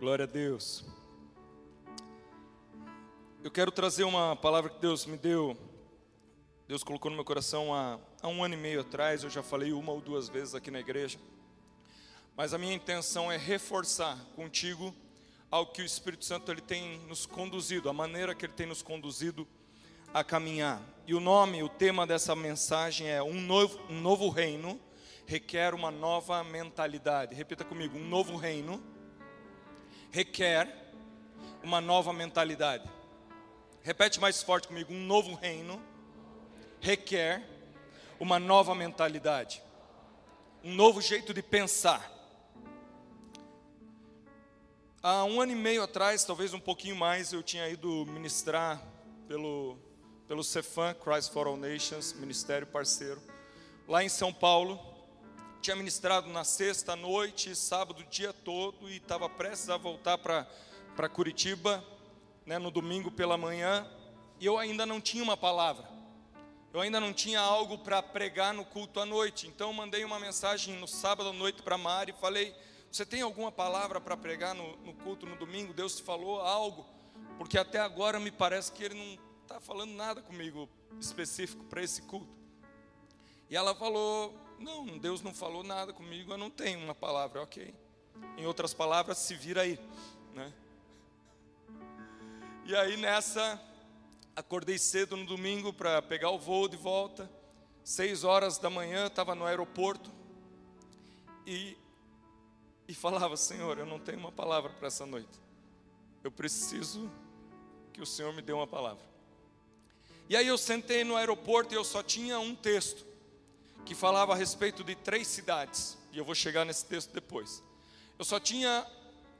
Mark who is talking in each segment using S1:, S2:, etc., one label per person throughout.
S1: Glória a Deus. Eu quero trazer uma palavra que Deus me deu. Deus colocou no meu coração há, há, um ano e meio atrás. Eu já falei uma ou duas vezes aqui na igreja. Mas a minha intenção é reforçar contigo ao que o Espírito Santo ele tem nos conduzido, a maneira que ele tem nos conduzido a caminhar. E o nome, o tema dessa mensagem é um novo, um novo reino requer uma nova mentalidade. Repita comigo, um novo reino requer uma nova mentalidade. Repete mais forte comigo: um novo reino requer uma nova mentalidade, um novo jeito de pensar. Há um ano e meio atrás, talvez um pouquinho mais, eu tinha ido ministrar pelo, pelo Cefam, Christ for All Nations, ministério parceiro, lá em São Paulo tinha ministrado na sexta noite, sábado dia todo e estava prestes a voltar para Curitiba, né, no domingo pela manhã, e eu ainda não tinha uma palavra, eu ainda não tinha algo para pregar no culto à noite, então mandei uma mensagem no sábado à noite para Mari e falei: Você tem alguma palavra para pregar no, no culto no domingo? Deus te falou algo? Porque até agora me parece que Ele não está falando nada comigo específico para esse culto. E ela falou: não, Deus não falou nada comigo, eu não tenho uma palavra, ok. Em outras palavras, se vira aí, né? E aí nessa, acordei cedo no domingo para pegar o voo de volta. Seis horas da manhã, estava no aeroporto e, e falava: Senhor, eu não tenho uma palavra para essa noite. Eu preciso que o Senhor me dê uma palavra. E aí eu sentei no aeroporto e eu só tinha um texto que falava a respeito de três cidades, e eu vou chegar nesse texto depois. Eu só tinha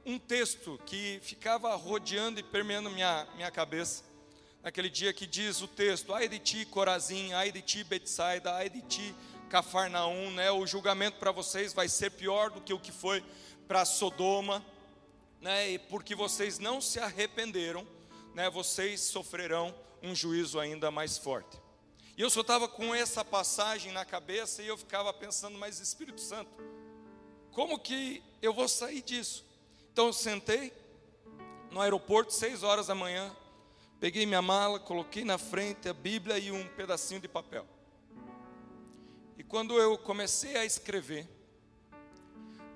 S1: um texto que ficava rodeando e permeando minha, minha cabeça, naquele dia que diz o texto: Ai de ti, Corazim, ai de ti, Betsaida, ai de ti, Cafarnaum, né? O julgamento para vocês vai ser pior do que o que foi para Sodoma, né? E porque vocês não se arrependeram, né? Vocês sofrerão um juízo ainda mais forte. E eu só estava com essa passagem na cabeça e eu ficava pensando, mas Espírito Santo, como que eu vou sair disso? Então eu sentei no aeroporto, seis horas da manhã, peguei minha mala, coloquei na frente a Bíblia e um pedacinho de papel. E quando eu comecei a escrever,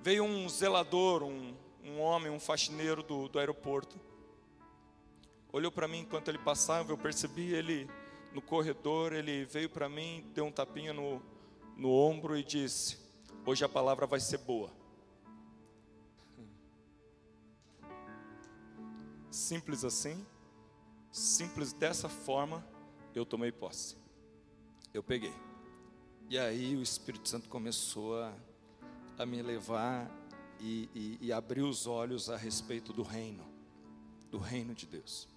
S1: veio um zelador, um, um homem, um faxineiro do, do aeroporto, olhou para mim enquanto ele passava, eu percebi ele no corredor, ele veio para mim, deu um tapinha no, no ombro e disse: Hoje a palavra vai ser boa. Simples assim, simples dessa forma, eu tomei posse. Eu peguei. E aí o Espírito Santo começou a, a me levar e, e, e abrir os olhos a respeito do reino, do reino de Deus.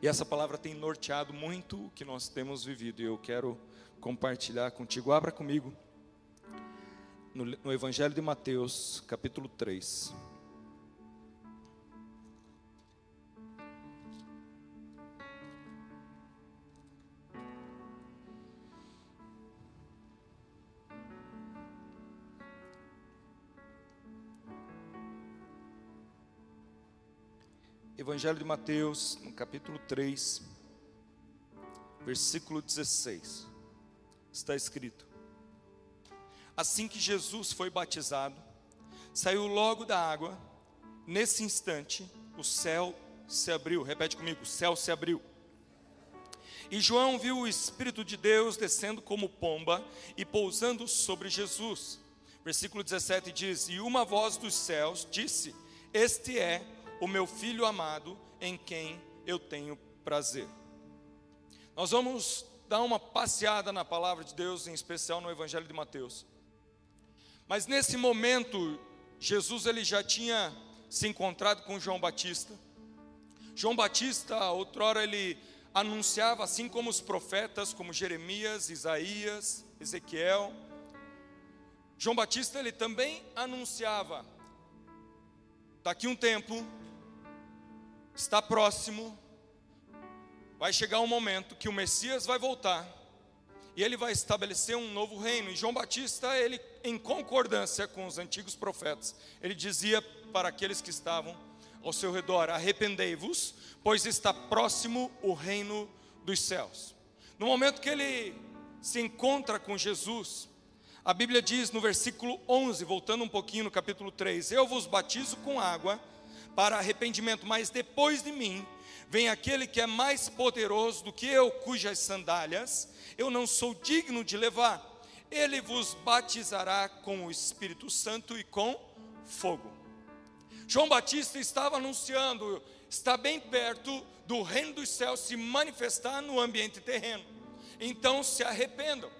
S1: E essa palavra tem norteado muito o que nós temos vivido. E eu quero compartilhar contigo. Abra comigo no, no Evangelho de Mateus, capítulo 3. Evangelho de Mateus, no capítulo 3, versículo 16, está escrito: Assim que Jesus foi batizado, saiu logo da água, nesse instante o céu se abriu. Repete comigo: o céu se abriu. E João viu o Espírito de Deus descendo como pomba e pousando sobre Jesus. Versículo 17 diz: E uma voz dos céus disse: Este é o meu filho amado, em quem eu tenho prazer. Nós vamos dar uma passeada na palavra de Deus, em especial no Evangelho de Mateus. Mas nesse momento, Jesus ele já tinha se encontrado com João Batista. João Batista, outrora ele anunciava, assim como os profetas, como Jeremias, Isaías, Ezequiel. João Batista ele também anunciava, daqui um tempo está próximo, vai chegar um momento que o Messias vai voltar e ele vai estabelecer um novo reino. E João Batista, ele em concordância com os antigos profetas, ele dizia para aqueles que estavam ao seu redor: arrependei-vos, pois está próximo o reino dos céus. No momento que ele se encontra com Jesus, a Bíblia diz no versículo 11, voltando um pouquinho no capítulo 3: Eu vos batizo com água para arrependimento, mas depois de mim vem aquele que é mais poderoso do que eu, cujas sandálias eu não sou digno de levar. Ele vos batizará com o Espírito Santo e com fogo. João Batista estava anunciando, está bem perto do reino dos céus se manifestar no ambiente terreno. Então se arrependam.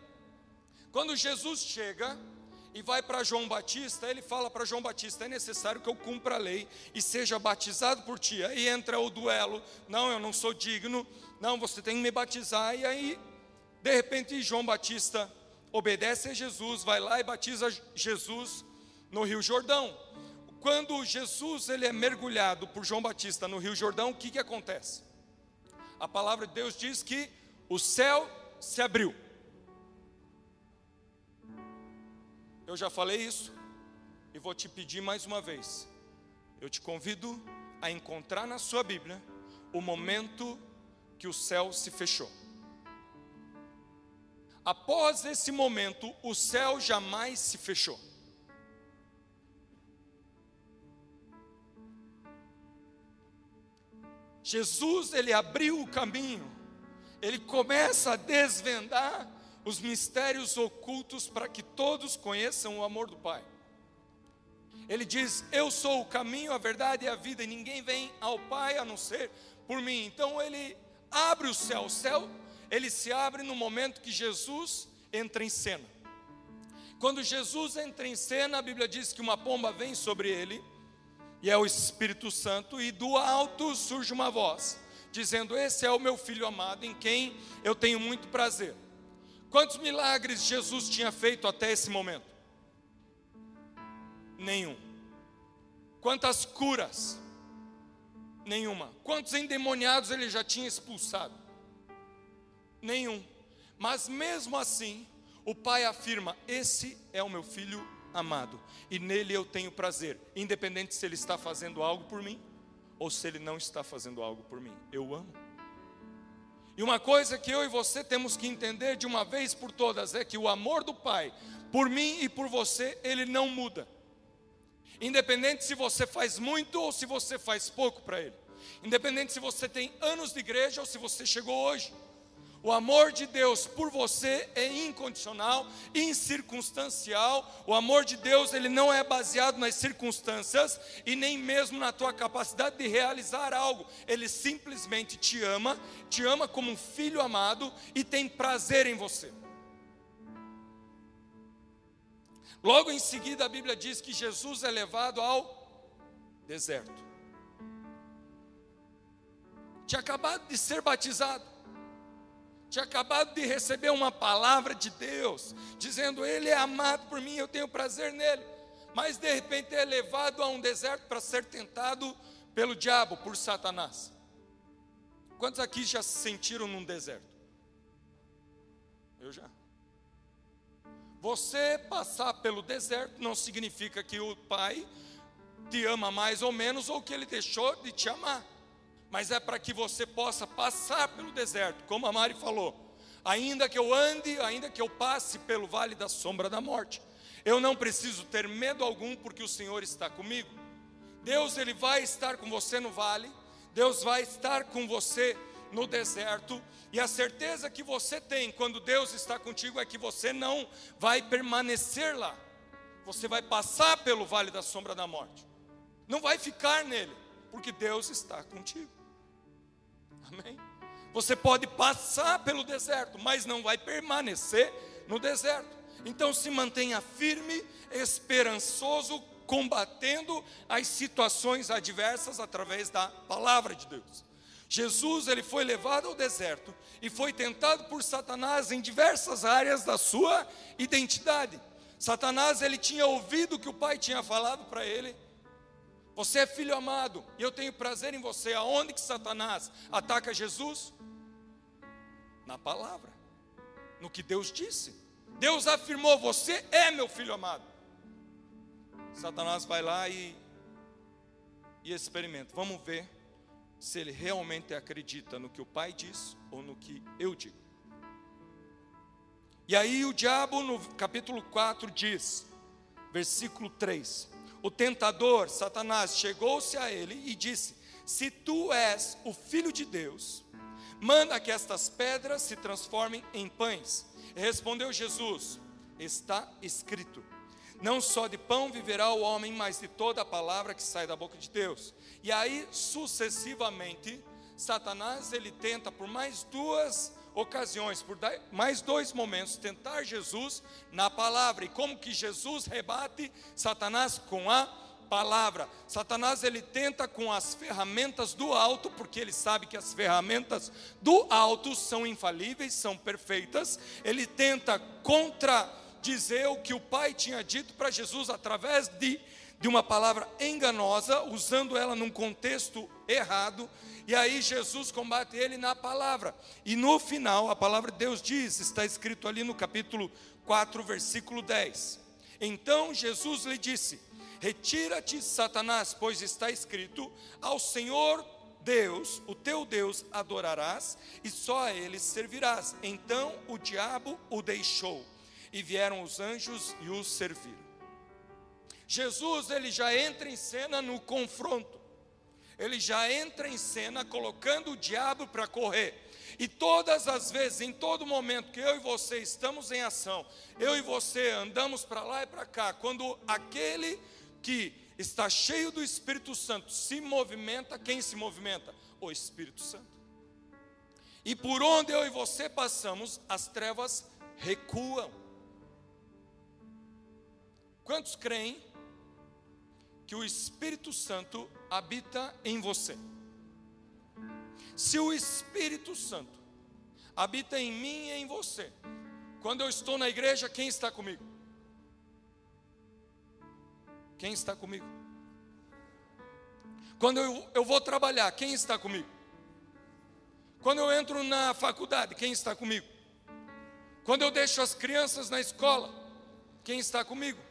S1: Quando Jesus chega, e vai para João Batista, ele fala para João Batista: é necessário que eu cumpra a lei e seja batizado por ti. Aí entra o duelo: não, eu não sou digno, não, você tem que me batizar. E aí, de repente, João Batista obedece a Jesus, vai lá e batiza Jesus no Rio Jordão. Quando Jesus ele é mergulhado por João Batista no Rio Jordão, o que, que acontece? A palavra de Deus diz que o céu se abriu. Eu já falei isso e vou te pedir mais uma vez. Eu te convido a encontrar na sua Bíblia o momento que o céu se fechou. Após esse momento, o céu jamais se fechou. Jesus, ele abriu o caminho, ele começa a desvendar os mistérios ocultos para que todos conheçam o amor do Pai. Ele diz: Eu sou o caminho, a verdade e a vida, e ninguém vem ao Pai a não ser por mim. Então ele abre o céu. O céu, ele se abre no momento que Jesus entra em cena. Quando Jesus entra em cena, a Bíblia diz que uma pomba vem sobre ele, e é o Espírito Santo, e do alto surge uma voz, dizendo: Esse é o meu filho amado, em quem eu tenho muito prazer. Quantos milagres Jesus tinha feito até esse momento? Nenhum. Quantas curas? Nenhuma. Quantos endemoniados ele já tinha expulsado? Nenhum. Mas mesmo assim, o pai afirma: Esse é o meu filho amado, e nele eu tenho prazer, independente se ele está fazendo algo por mim ou se ele não está fazendo algo por mim. Eu amo. E uma coisa que eu e você temos que entender de uma vez por todas é que o amor do Pai por mim e por você, ele não muda. Independente se você faz muito ou se você faz pouco para ele. Independente se você tem anos de igreja ou se você chegou hoje. O amor de Deus por você é incondicional, incircunstancial. O amor de Deus, ele não é baseado nas circunstâncias e nem mesmo na tua capacidade de realizar algo. Ele simplesmente te ama, te ama como um filho amado e tem prazer em você. Logo em seguida, a Bíblia diz que Jesus é levado ao deserto. Tinha acabado de ser batizado tinha acabado de receber uma palavra de Deus, dizendo: Ele é amado por mim, eu tenho prazer nele. Mas de repente é levado a um deserto para ser tentado pelo diabo, por Satanás. Quantos aqui já se sentiram num deserto? Eu já. Você passar pelo deserto não significa que o Pai te ama mais ou menos ou que ele deixou de te amar mas é para que você possa passar pelo deserto, como a Mari falou. Ainda que eu ande, ainda que eu passe pelo vale da sombra da morte, eu não preciso ter medo algum, porque o Senhor está comigo. Deus ele vai estar com você no vale, Deus vai estar com você no deserto, e a certeza que você tem quando Deus está contigo é que você não vai permanecer lá. Você vai passar pelo vale da sombra da morte. Não vai ficar nele, porque Deus está contigo. Amém? Você pode passar pelo deserto, mas não vai permanecer no deserto. Então se mantenha firme, esperançoso, combatendo as situações adversas através da palavra de Deus. Jesus ele foi levado ao deserto e foi tentado por Satanás em diversas áreas da sua identidade. Satanás ele tinha ouvido o que o pai tinha falado para ele, você é filho amado, e eu tenho prazer em você. Aonde que Satanás ataca Jesus? Na palavra. no que Deus disse. Deus afirmou: Você é meu filho amado. Satanás vai lá e, e experimenta. Vamos ver se ele realmente acredita no que o pai diz ou no que eu digo. E aí o diabo, no capítulo 4, diz, versículo 3: O tentador, Satanás, chegou-se a ele e disse: Se tu és o filho de Deus, manda que estas pedras se transformem em pães. Respondeu Jesus: Está escrito: Não só de pão viverá o homem, mas de toda a palavra que sai da boca de Deus. E aí, sucessivamente, Satanás ele tenta por mais duas ocasiões, por mais dois momentos, tentar Jesus na palavra. E como que Jesus rebate Satanás com a palavra. Satanás ele tenta com as ferramentas do alto, porque ele sabe que as ferramentas do alto são infalíveis, são perfeitas. Ele tenta contradizer o que o Pai tinha dito para Jesus através de de uma palavra enganosa, usando ela num contexto errado, e aí Jesus combate ele na palavra. E no final, a palavra de Deus diz, está escrito ali no capítulo 4, versículo 10. Então Jesus lhe disse: Retira-te, Satanás, pois está escrito: Ao Senhor Deus, o teu Deus, adorarás e só a ele servirás. Então o diabo o deixou e vieram os anjos e o serviram. Jesus ele já entra em cena no confronto. Ele já entra em cena colocando o diabo para correr. E todas as vezes, em todo momento que eu e você estamos em ação, eu e você andamos para lá e para cá, quando aquele que está cheio do Espírito Santo se movimenta, quem se movimenta? O Espírito Santo. E por onde eu e você passamos, as trevas recuam. Quantos creem que o Espírito Santo habita em você? Se o Espírito Santo habita em mim e em você, quando eu estou na igreja, quem está comigo? Quem está comigo? Quando eu, eu vou trabalhar, quem está comigo? Quando eu entro na faculdade, quem está comigo? Quando eu deixo as crianças na escola, quem está comigo?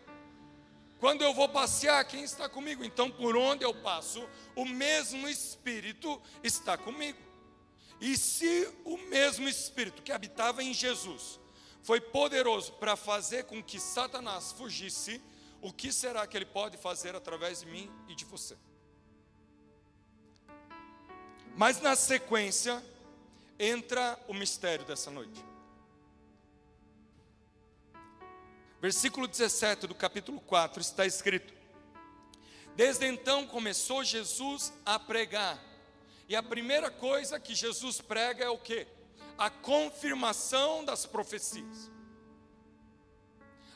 S1: Quando eu vou passear, quem está comigo? Então, por onde eu passo, o mesmo Espírito está comigo. E se o mesmo Espírito que habitava em Jesus foi poderoso para fazer com que Satanás fugisse, o que será que ele pode fazer através de mim e de você? Mas na sequência, entra o mistério dessa noite. Versículo 17 do capítulo 4 está escrito: Desde então começou Jesus a pregar. E a primeira coisa que Jesus prega é o que? A confirmação das profecias.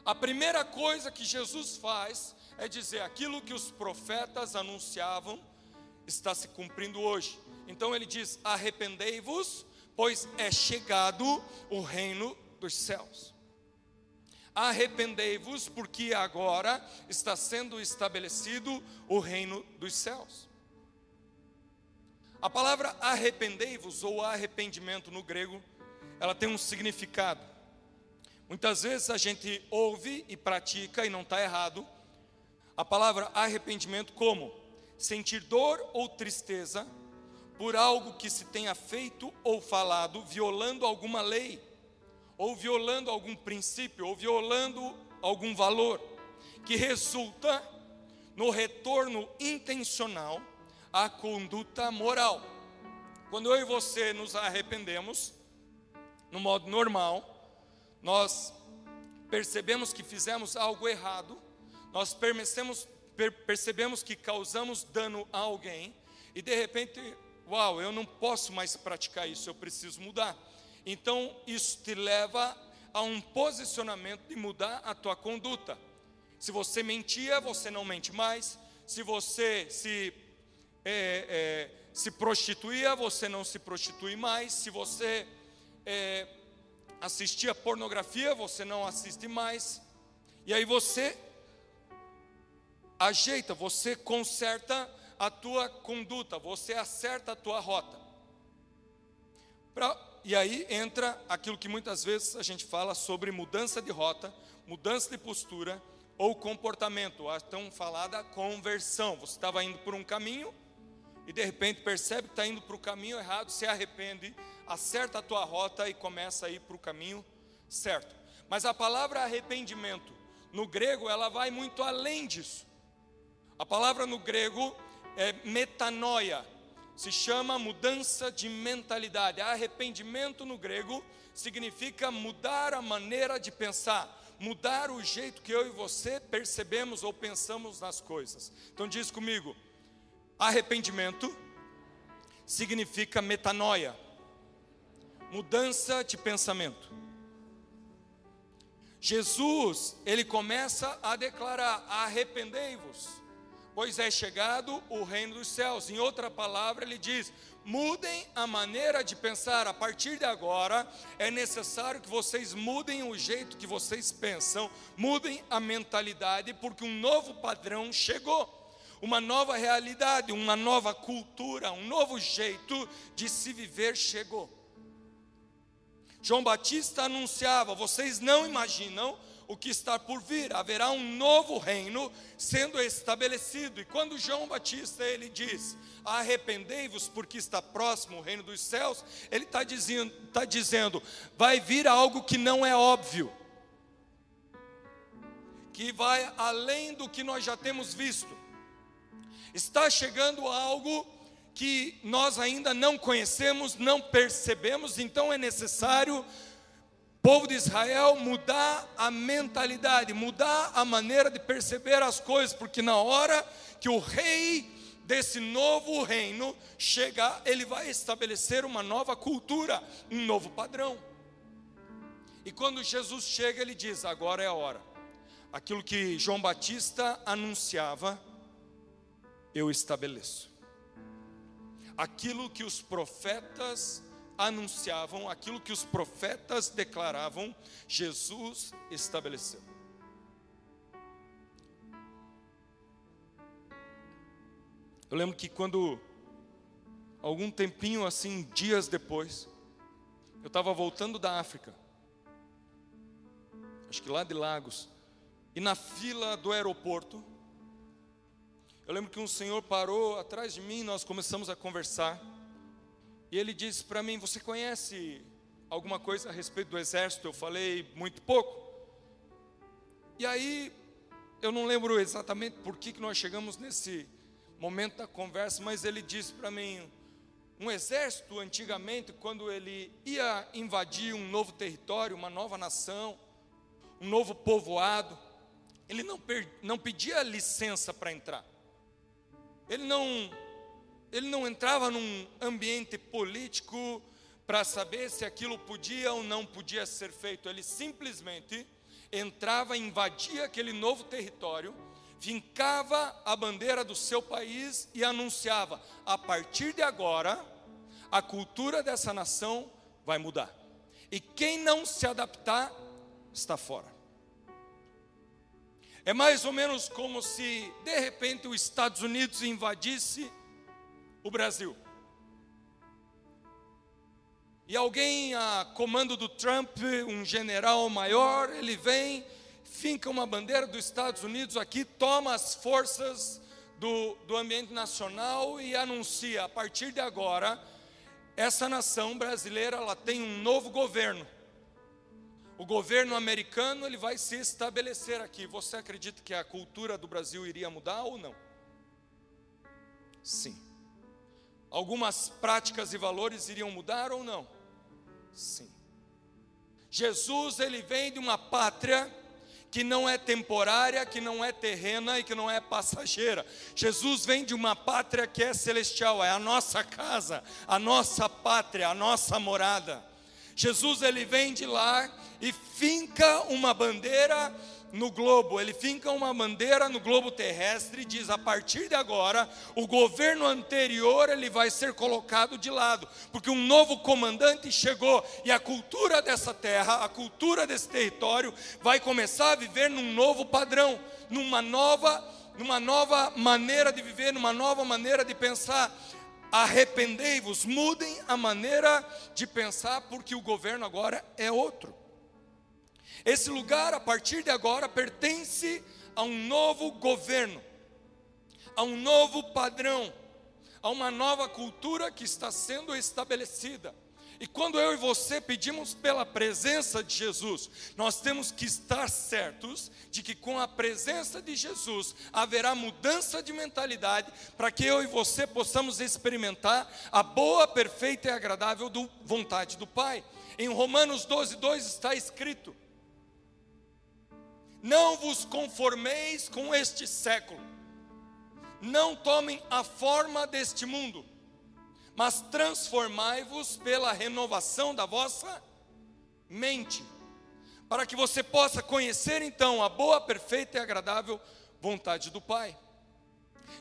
S1: A primeira coisa que Jesus faz é dizer aquilo que os profetas anunciavam está se cumprindo hoje. Então ele diz: arrependei-vos, pois é chegado o reino dos céus. Arrependei-vos, porque agora está sendo estabelecido o reino dos céus. A palavra arrependei-vos ou arrependimento no grego, ela tem um significado. Muitas vezes a gente ouve e pratica, e não está errado, a palavra arrependimento como sentir dor ou tristeza por algo que se tenha feito ou falado violando alguma lei, ou violando algum princípio, ou violando algum valor, que resulta no retorno intencional à conduta moral. Quando eu e você nos arrependemos, no modo normal, nós percebemos que fizemos algo errado, nós percebemos, que causamos dano a alguém, e de repente, uau, eu não posso mais praticar isso, eu preciso mudar. Então, isso te leva a um posicionamento de mudar a tua conduta. Se você mentia, você não mente mais. Se você se, é, é, se prostituía, você não se prostitui mais. Se você é, assistia pornografia, você não assiste mais. E aí você ajeita, você conserta a tua conduta, você acerta a tua rota. E aí entra aquilo que muitas vezes a gente fala sobre mudança de rota, mudança de postura ou comportamento, a tão falada conversão. Você estava indo por um caminho e de repente percebe que está indo para o caminho errado, se arrepende, acerta a tua rota e começa a ir para o caminho certo. Mas a palavra arrependimento, no grego, ela vai muito além disso. A palavra no grego é metanoia, se chama mudança de mentalidade. Arrependimento no grego significa mudar a maneira de pensar, mudar o jeito que eu e você percebemos ou pensamos nas coisas. Então diz comigo: arrependimento significa metanoia, mudança de pensamento. Jesus, ele começa a declarar: arrependei-vos pois é chegado o reino dos céus. Em outra palavra, ele diz: mudem a maneira de pensar. A partir de agora, é necessário que vocês mudem o jeito que vocês pensam, mudem a mentalidade, porque um novo padrão chegou. Uma nova realidade, uma nova cultura, um novo jeito de se viver chegou. João Batista anunciava: vocês não imaginam o que está por vir, haverá um novo reino sendo estabelecido. E quando João Batista ele diz: arrependei-vos porque está próximo o reino dos céus, ele está dizendo, está dizendo, vai vir algo que não é óbvio, que vai além do que nós já temos visto. Está chegando algo que nós ainda não conhecemos, não percebemos, então é necessário povo de Israel mudar a mentalidade, mudar a maneira de perceber as coisas, porque na hora que o rei desse novo reino chegar, ele vai estabelecer uma nova cultura, um novo padrão. E quando Jesus chega, ele diz: agora é a hora. Aquilo que João Batista anunciava, eu estabeleço. Aquilo que os profetas aquilo que os profetas declaravam, Jesus estabeleceu. Eu lembro que quando, algum tempinho assim, dias depois, eu estava voltando da África, acho que lá de Lagos, e na fila do aeroporto, eu lembro que um senhor parou atrás de mim, nós começamos a conversar. E ele disse para mim: Você conhece alguma coisa a respeito do exército? Eu falei: Muito pouco. E aí, eu não lembro exatamente por que, que nós chegamos nesse momento da conversa, mas ele disse para mim: um exército, antigamente, quando ele ia invadir um novo território, uma nova nação, um novo povoado, ele não, não pedia licença para entrar. Ele não ele não entrava num ambiente político para saber se aquilo podia ou não podia ser feito. Ele simplesmente entrava, invadia aquele novo território, vincava a bandeira do seu país e anunciava: a partir de agora, a cultura dessa nação vai mudar. E quem não se adaptar, está fora. É mais ou menos como se, de repente, os Estados Unidos invadisse o Brasil. E alguém a comando do Trump, um general maior, ele vem, finca uma bandeira dos Estados Unidos aqui, toma as forças do, do ambiente nacional e anuncia: a partir de agora, essa nação brasileira ela tem um novo governo. O governo americano ele vai se estabelecer aqui. Você acredita que a cultura do Brasil iria mudar ou não? Sim algumas práticas e valores iriam mudar ou não? Sim. Jesus, ele vem de uma pátria que não é temporária, que não é terrena e que não é passageira. Jesus vem de uma pátria que é celestial, é a nossa casa, a nossa pátria, a nossa morada. Jesus ele vem de lá e finca uma bandeira no globo, ele finca uma bandeira no globo terrestre e diz: a partir de agora, o governo anterior ele vai ser colocado de lado, porque um novo comandante chegou e a cultura dessa terra, a cultura desse território, vai começar a viver num novo padrão, numa nova, numa nova maneira de viver, numa nova maneira de pensar. arrependei-vos, mudem a maneira de pensar, porque o governo agora é outro. Esse lugar, a partir de agora, pertence a um novo governo, a um novo padrão, a uma nova cultura que está sendo estabelecida. E quando eu e você pedimos pela presença de Jesus, nós temos que estar certos de que com a presença de Jesus haverá mudança de mentalidade para que eu e você possamos experimentar a boa, perfeita e agradável do, vontade do Pai. Em Romanos 12, 2 está escrito: Não vos conformeis com este século, não tomem a forma deste mundo mas transformai-vos pela renovação da vossa mente, para que você possa conhecer então a boa, perfeita e agradável vontade do Pai.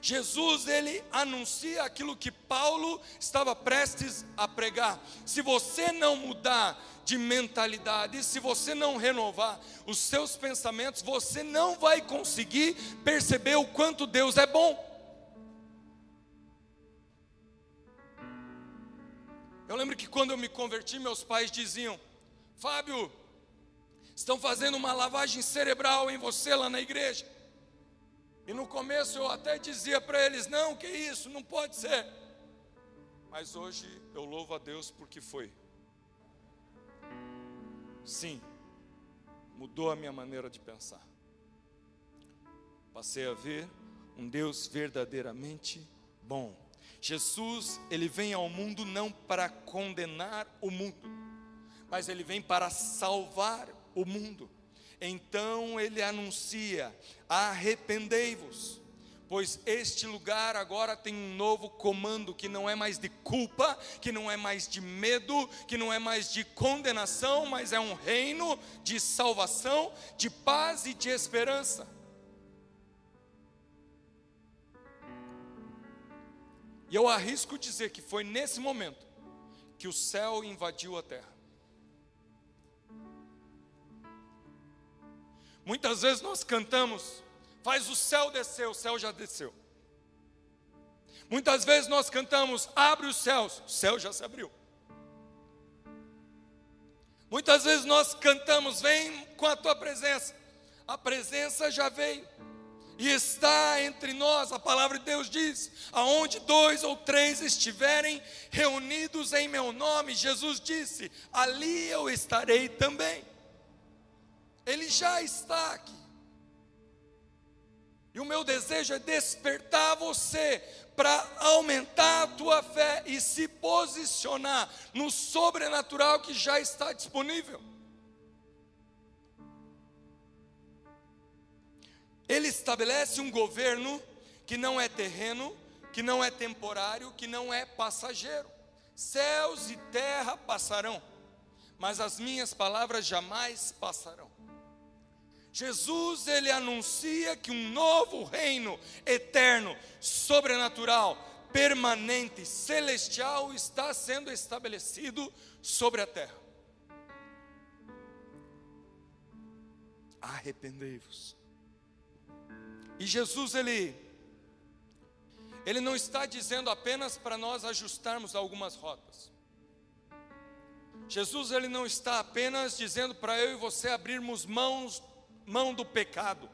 S1: Jesus ele anuncia aquilo que Paulo estava prestes a pregar. Se você não mudar de mentalidade, se você não renovar os seus pensamentos, você não vai conseguir perceber o quanto Deus é bom. Eu lembro que quando eu me converti, meus pais diziam: Fábio, estão fazendo uma lavagem cerebral em você lá na igreja. E no começo eu até dizia para eles: Não, que isso, não pode ser. Mas hoje eu louvo a Deus porque foi. Sim, mudou a minha maneira de pensar. Passei a ver um Deus verdadeiramente bom. Jesus, ele vem ao mundo não para condenar o mundo, mas ele vem para salvar o mundo. Então ele anuncia: arrependei-vos, pois este lugar agora tem um novo comando que não é mais de culpa, que não é mais de medo, que não é mais de condenação, mas é um reino de salvação, de paz e de esperança. E eu arrisco dizer que foi nesse momento que o céu invadiu a terra. Muitas vezes nós cantamos, faz o céu descer, o céu já desceu. Muitas vezes nós cantamos, abre os céus, o céu já se abriu. Muitas vezes nós cantamos, vem com a tua presença, a presença já veio e está entre nós. A palavra de Deus diz: aonde dois ou três estiverem reunidos em meu nome, Jesus disse: ali eu estarei também. Ele já está aqui. E o meu desejo é despertar você para aumentar a tua fé e se posicionar no sobrenatural que já está disponível. Ele estabelece um governo que não é terreno, que não é temporário, que não é passageiro. Céus e terra passarão, mas as minhas palavras jamais passarão. Jesus ele anuncia que um novo reino eterno, sobrenatural, permanente, celestial está sendo estabelecido sobre a terra. Arrependei-vos e Jesus ele ele não está dizendo apenas para nós ajustarmos algumas rotas. Jesus ele não está apenas dizendo para eu e você abrirmos mãos mão do pecado.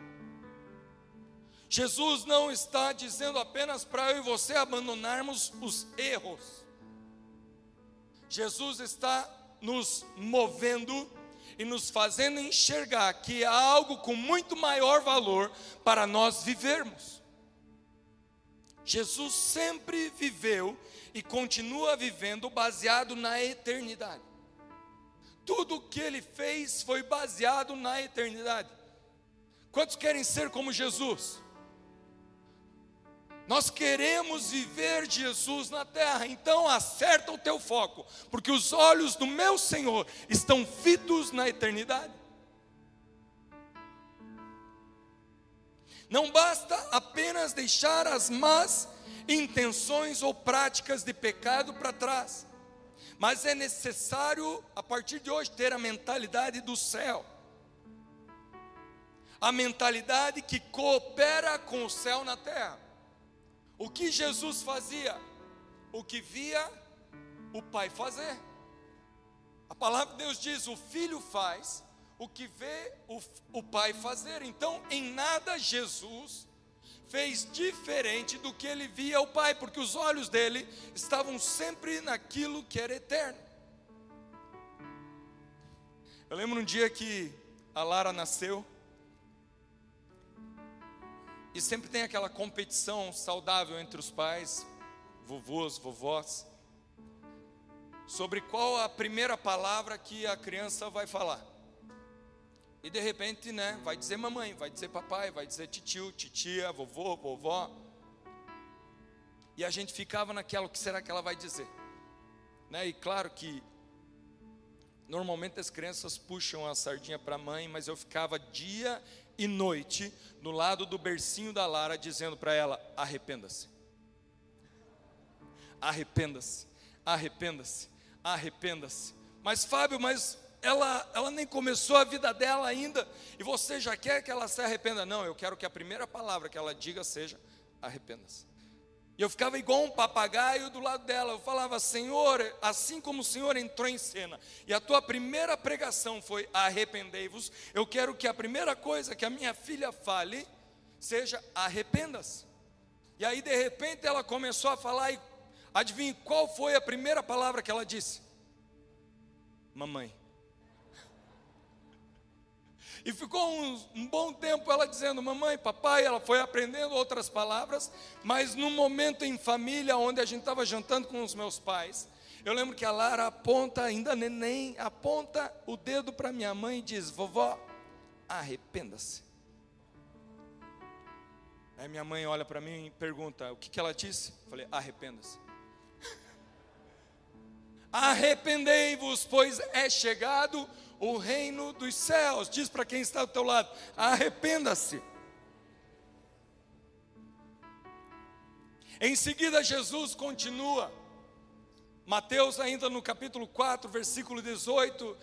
S1: Jesus não está dizendo apenas para eu e você abandonarmos os erros. Jesus está nos movendo e nos fazendo enxergar que há algo com muito maior valor para nós vivermos. Jesus sempre viveu e continua vivendo baseado na eternidade. Tudo o que ele fez foi baseado na eternidade. Quantos querem ser como Jesus? Nós queremos viver Jesus na terra, então acerta o teu foco, porque os olhos do meu Senhor estão fitos na eternidade. Não basta apenas deixar as más intenções ou práticas de pecado para trás, mas é necessário, a partir de hoje, ter a mentalidade do céu, a mentalidade que coopera com o céu na terra. O que Jesus fazia? o que via o pai fazer. A palavra de Deus diz: o filho faz o que vê o, o pai fazer. Então, em nada Jesus fez diferente do que ele via o pai, porque os olhos dele estavam sempre naquilo que era eterno. Eu lembro um dia que a Lara nasceu. E sempre tem aquela competição saudável entre os pais, vovôs, vovós, sobre qual a primeira palavra que a criança vai falar. E de repente, né, vai dizer mamãe, vai dizer papai, vai dizer titio, titia, vovô, vovó. E a gente ficava naquela, o que será que ela vai dizer? Né? E claro que normalmente as crianças puxam a sardinha para a mãe, mas eu ficava dia e noite no lado do bercinho da Lara, dizendo para ela: arrependa-se, arrependa-se, arrependa-se, arrependa-se. Mas Fábio, mas ela, ela nem começou a vida dela ainda, e você já quer que ela se arrependa? Não, eu quero que a primeira palavra que ela diga seja: arrependa-se. E eu ficava igual um papagaio do lado dela. Eu falava, Senhor, assim como o Senhor entrou em cena, e a tua primeira pregação foi arrependei-vos, eu quero que a primeira coisa que a minha filha fale seja arrependa-se. E aí, de repente, ela começou a falar, e adivinhe qual foi a primeira palavra que ela disse? Mamãe. E ficou um, um, bom tempo ela dizendo, mamãe, papai, ela foi aprendendo outras palavras, mas num momento em família, onde a gente estava jantando com os meus pais, eu lembro que a Lara aponta, ainda neném, aponta o dedo para minha mãe e diz, vovó, arrependa-se. Aí minha mãe olha para mim e pergunta, o que, que ela disse? Eu falei, arrependa-se. Arrependei-vos, pois é chegado o reino dos céus. Diz para quem está do teu lado: arrependa-se. Em seguida, Jesus continua. Mateus, ainda no capítulo 4, versículo 18.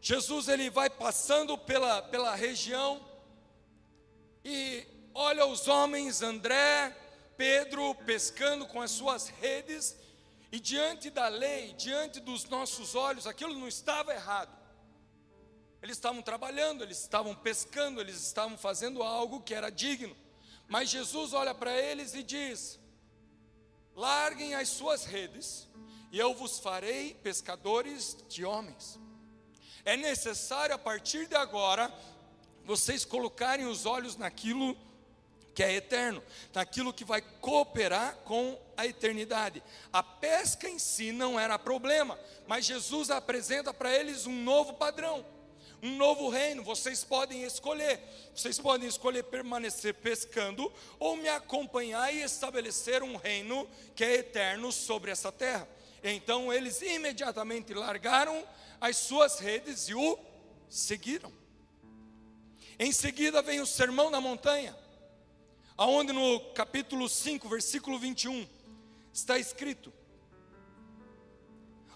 S1: Jesus ele vai passando pela, pela região e olha os homens, André, Pedro, pescando com as suas redes, e diante da lei, diante dos nossos olhos, aquilo não estava errado. Eles estavam trabalhando, eles estavam pescando, eles estavam fazendo algo que era digno. Mas Jesus olha para eles e diz: Larguem as suas redes, e eu vos farei pescadores de homens. É necessário a partir de agora vocês colocarem os olhos naquilo que é eterno, naquilo que vai cooperar com a eternidade. A pesca em si não era problema, mas Jesus apresenta para eles um novo padrão um novo reino. Vocês podem escolher. Vocês podem escolher permanecer pescando ou me acompanhar e estabelecer um reino que é eterno sobre essa terra. Então eles imediatamente largaram as suas redes e o seguiram. Em seguida vem o sermão na montanha, aonde no capítulo 5, versículo 21, está escrito: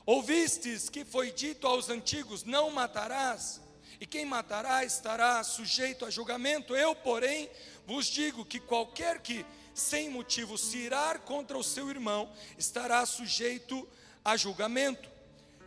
S1: Ouvistes que foi dito aos antigos: Não matarás, e quem matará estará sujeito a julgamento. Eu, porém, vos digo que qualquer que sem motivo se irar contra o seu irmão estará sujeito a julgamento.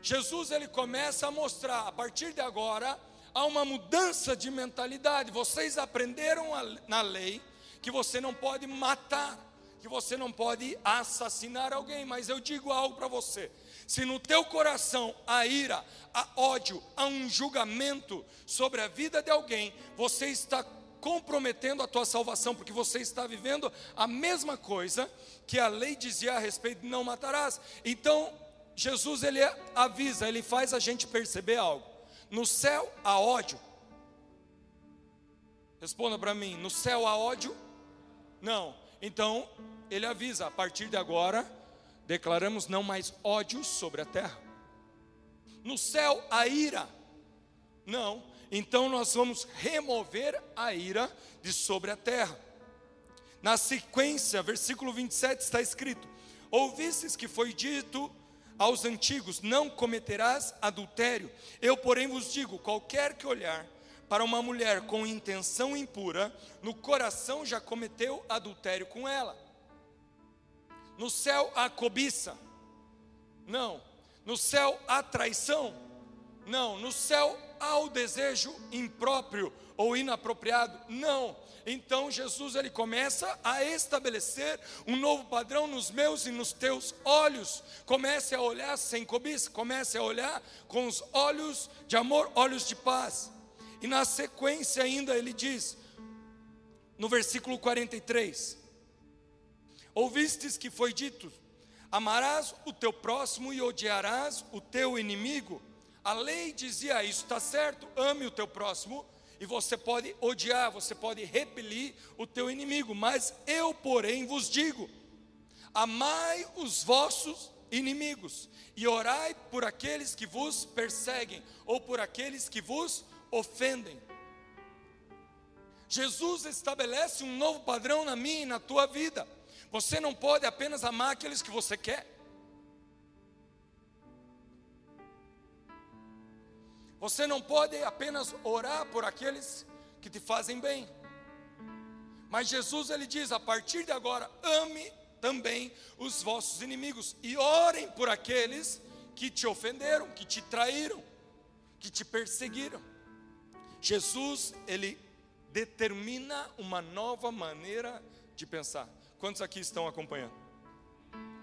S1: Jesus ele começa a mostrar a partir de agora há uma mudança de mentalidade. Vocês aprenderam na lei que você não pode matar, que você não pode assassinar alguém, mas eu digo algo para você. Se no teu coração há ira, há ódio, há um julgamento sobre a vida de alguém, você está comprometendo a tua salvação, porque você está vivendo a mesma coisa que a lei dizia a respeito de não matarás. Então, Jesus ele avisa, ele faz a gente perceber algo. No céu há ódio. Responda para mim, no céu há ódio? Não. Então, ele avisa, a partir de agora, declaramos não mais ódio sobre a terra. No céu a ira. Não. Então nós vamos remover a ira de sobre a terra. Na sequência, versículo 27 está escrito: Ouvistes que foi dito aos antigos: Não cometerás adultério. Eu, porém, vos digo: qualquer que olhar para uma mulher com intenção impura, no coração já cometeu adultério com ela. No céu há cobiça. Não. No céu há traição. Não. No céu há o desejo impróprio ou inapropriado. Não. Então Jesus ele começa a estabelecer um novo padrão nos meus e nos teus olhos. Comece a olhar sem cobiça, comece a olhar com os olhos de amor, olhos de paz. E na sequência ainda ele diz, no versículo 43: Ouvistes que foi dito: Amarás o teu próximo e odiarás o teu inimigo. A lei dizia isso, está certo? Ame o teu próximo e você pode odiar, você pode repelir o teu inimigo, mas eu, porém, vos digo: amai os vossos inimigos e orai por aqueles que vos perseguem ou por aqueles que vos ofendem. Jesus estabelece um novo padrão na minha e na tua vida. Você não pode apenas amar aqueles que você quer. Você não pode apenas orar por aqueles que te fazem bem. Mas Jesus ele diz: a partir de agora, ame também os vossos inimigos e orem por aqueles que te ofenderam, que te traíram, que te perseguiram. Jesus ele determina uma nova maneira de pensar. Quantos aqui estão acompanhando?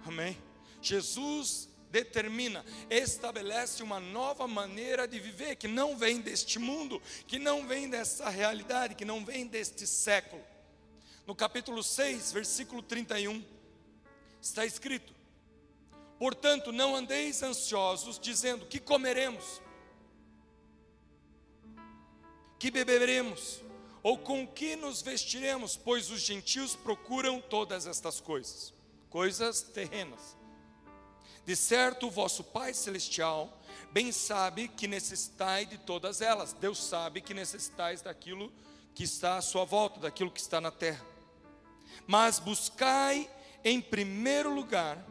S1: Amém. Jesus determina, estabelece uma nova maneira de viver que não vem deste mundo, que não vem dessa realidade, que não vem deste século. No capítulo 6, versículo 31, está escrito: Portanto, não andeis ansiosos, dizendo: Que comeremos? Que beberemos? Ou com que nos vestiremos? Pois os gentios procuram todas estas coisas, coisas terrenas de certo, o vosso Pai Celestial bem sabe que necessitai de todas elas. Deus sabe que necessitais daquilo que está à sua volta, daquilo que está na terra. Mas buscai em primeiro lugar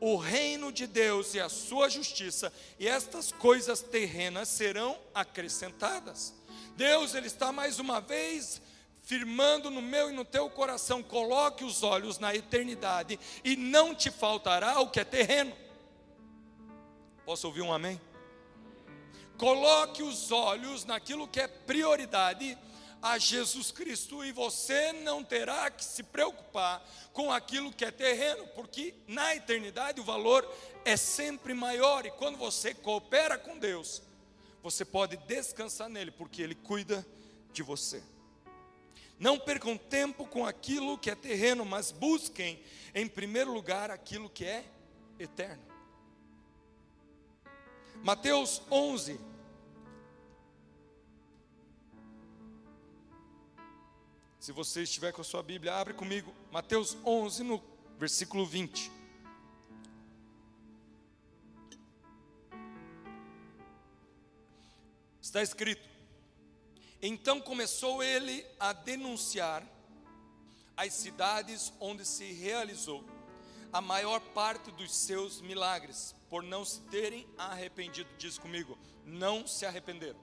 S1: o reino de Deus e a sua justiça, e estas coisas terrenas serão acrescentadas. Deus, Ele está mais uma vez firmando no meu e no teu coração, coloque os olhos na eternidade, e não te faltará o que é terreno. Posso ouvir um amém? Coloque os olhos naquilo que é prioridade a Jesus Cristo e você não terá que se preocupar com aquilo que é terreno, porque na eternidade o valor é sempre maior e quando você coopera com Deus, você pode descansar nele, porque ele cuida de você. Não percam tempo com aquilo que é terreno, mas busquem em primeiro lugar aquilo que é eterno. Mateus 11. Se você estiver com a sua Bíblia, abre comigo. Mateus 11, no versículo 20. Está escrito: Então começou ele a denunciar as cidades onde se realizou a maior parte dos seus milagres, por não se terem arrependido. Diz comigo, não se arrependeram.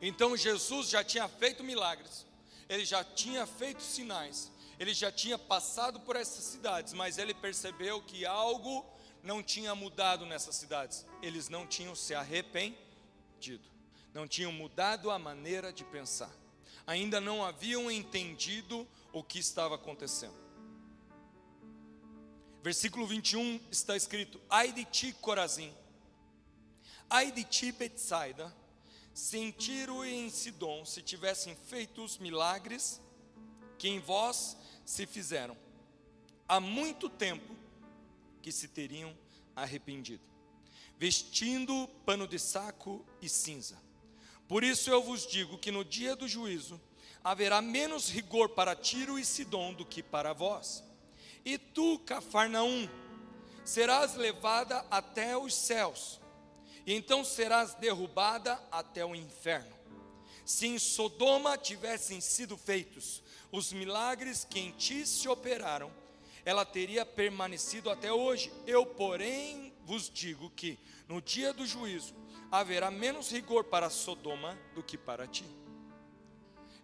S1: Então Jesus já tinha feito milagres, ele já tinha feito sinais, ele já tinha passado por essas cidades, mas ele percebeu que algo não tinha mudado nessas cidades. Eles não tinham se arrependido, não tinham mudado a maneira de pensar, ainda não haviam entendido o que estava acontecendo. Versículo 21 está escrito: Ai de ti, Corazim, ai de ti, Betsaida, se em Tiro e em Sidom se tivessem feito os milagres que em vós se fizeram, há muito tempo que se teriam arrependido, vestindo pano de saco e cinza. Por isso eu vos digo que no dia do juízo haverá menos rigor para Tiro e Sidom do que para vós. E tu, Cafarnaum, serás levada até os céus, e então serás derrubada até o inferno. Se em Sodoma tivessem sido feitos os milagres que em ti se operaram, ela teria permanecido até hoje. Eu, porém, vos digo que no dia do juízo haverá menos rigor para Sodoma do que para ti.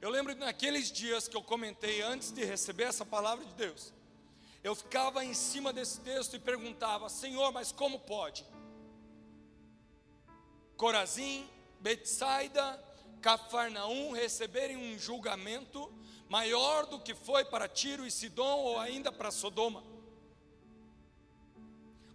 S1: Eu lembro naqueles dias que eu comentei antes de receber essa palavra de Deus eu ficava em cima desse texto e perguntava: Senhor, mas como pode? Corazim, Betsaida, Cafarnaum receberem um julgamento maior do que foi para Tiro e Sidom ou ainda para Sodoma.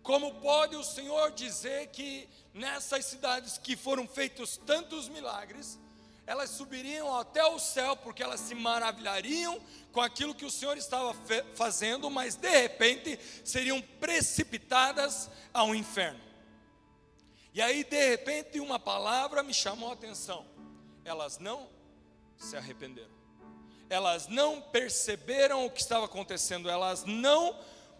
S1: Como pode o Senhor dizer que nessas cidades que foram feitos tantos milagres, elas subiriam até o céu, porque elas se maravilhariam com aquilo que o Senhor estava fazendo, mas de repente seriam precipitadas ao inferno. E aí, de repente, uma palavra me chamou a atenção: elas não se arrependeram, elas não perceberam o que estava acontecendo, elas não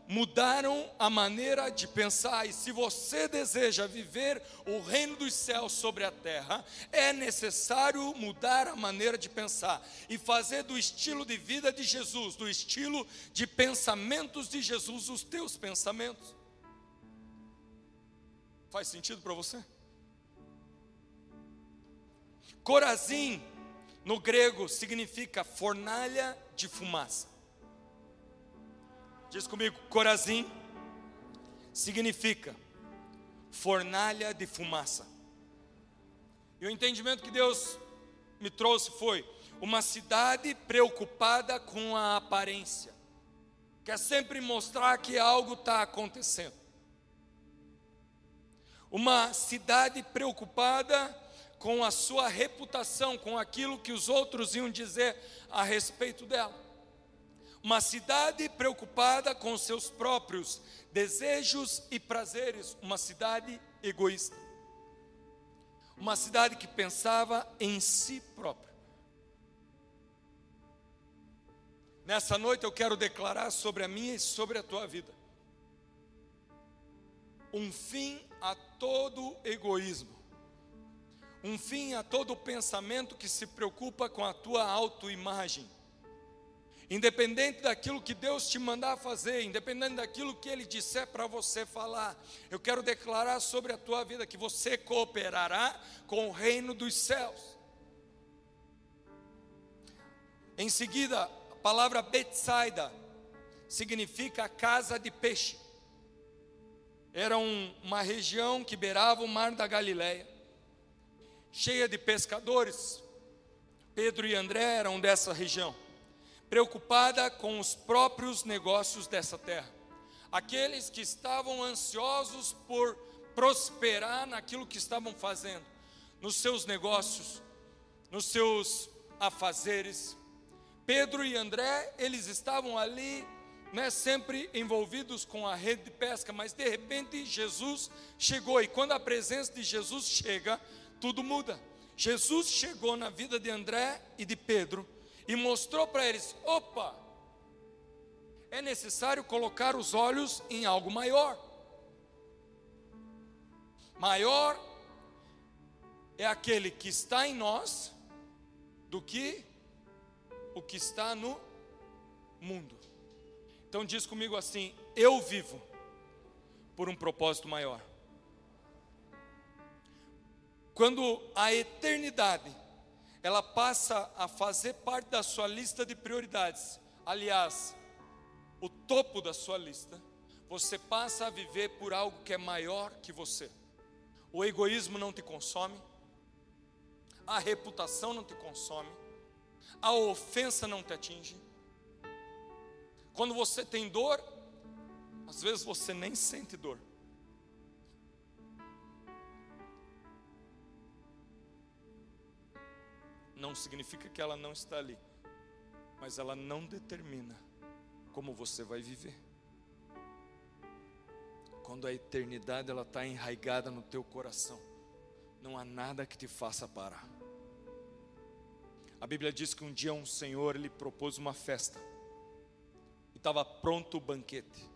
S1: mudaram a maneira de pensar. E se você deseja viver o reino dos céus sobre a terra, é necessário mudar a maneira de pensar e fazer do estilo de vida de Jesus, do estilo de pensamentos de Jesus, os teus pensamentos. Faz sentido para você? Corazim, no grego, significa fornalha de fumaça. Diz comigo, Corazim significa fornalha de fumaça. E o entendimento que Deus me trouxe foi uma cidade preocupada com a aparência, quer sempre mostrar que algo está acontecendo. Uma cidade preocupada com a sua reputação, com aquilo que os outros iam dizer a respeito dela. Uma cidade preocupada com seus próprios desejos e prazeres, uma cidade egoísta, uma cidade que pensava em si própria. Nessa noite eu quero declarar sobre a minha e sobre a tua vida. Um fim a todo egoísmo, um fim a todo pensamento que se preocupa com a tua autoimagem Independente daquilo que Deus te mandar fazer, independente daquilo que Ele disser para você falar, eu quero declarar sobre a tua vida que você cooperará com o reino dos céus. Em seguida, a palavra Betsaida significa casa de peixe. Era um, uma região que beirava o mar da Galileia, cheia de pescadores. Pedro e André eram dessa região preocupada com os próprios negócios dessa terra. Aqueles que estavam ansiosos por prosperar naquilo que estavam fazendo, nos seus negócios, nos seus afazeres. Pedro e André, eles estavam ali, né, sempre envolvidos com a rede de pesca, mas de repente Jesus chegou, e quando a presença de Jesus chega, tudo muda. Jesus chegou na vida de André e de Pedro, e mostrou para eles: opa, é necessário colocar os olhos em algo maior. Maior é aquele que está em nós do que o que está no mundo. Então diz comigo assim: eu vivo por um propósito maior. Quando a eternidade ela passa a fazer parte da sua lista de prioridades. Aliás, o topo da sua lista, você passa a viver por algo que é maior que você. O egoísmo não te consome, a reputação não te consome, a ofensa não te atinge. Quando você tem dor, às vezes você nem sente dor. Não significa que ela não está ali, mas ela não determina como você vai viver. Quando a eternidade ela está enraigada no teu coração, não há nada que te faça parar. A Bíblia diz que um dia um senhor ele propôs uma festa e estava pronto o banquete.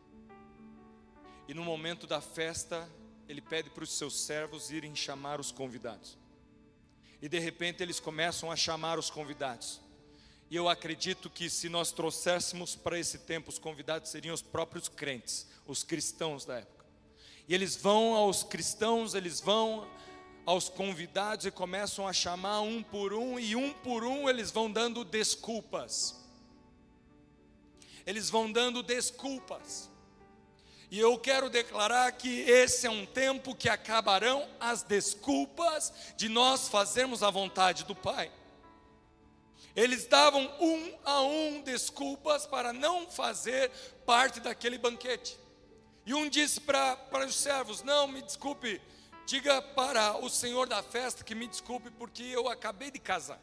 S1: E no momento da festa ele pede para os seus servos irem chamar os convidados e de repente eles começam a chamar os convidados. E eu acredito que se nós trouxéssemos para esse tempo os convidados seriam os próprios crentes, os cristãos da época. E eles vão aos cristãos, eles vão aos convidados e começam a chamar um por um, e um por um eles vão dando desculpas. eles vão dando desculpas. E eu quero declarar que esse é um tempo que acabarão as desculpas de nós fazermos a vontade do Pai. Eles davam um a um desculpas para não fazer parte daquele banquete. E um disse para os servos: Não, me desculpe, diga para o senhor da festa que me desculpe, porque eu acabei de casar.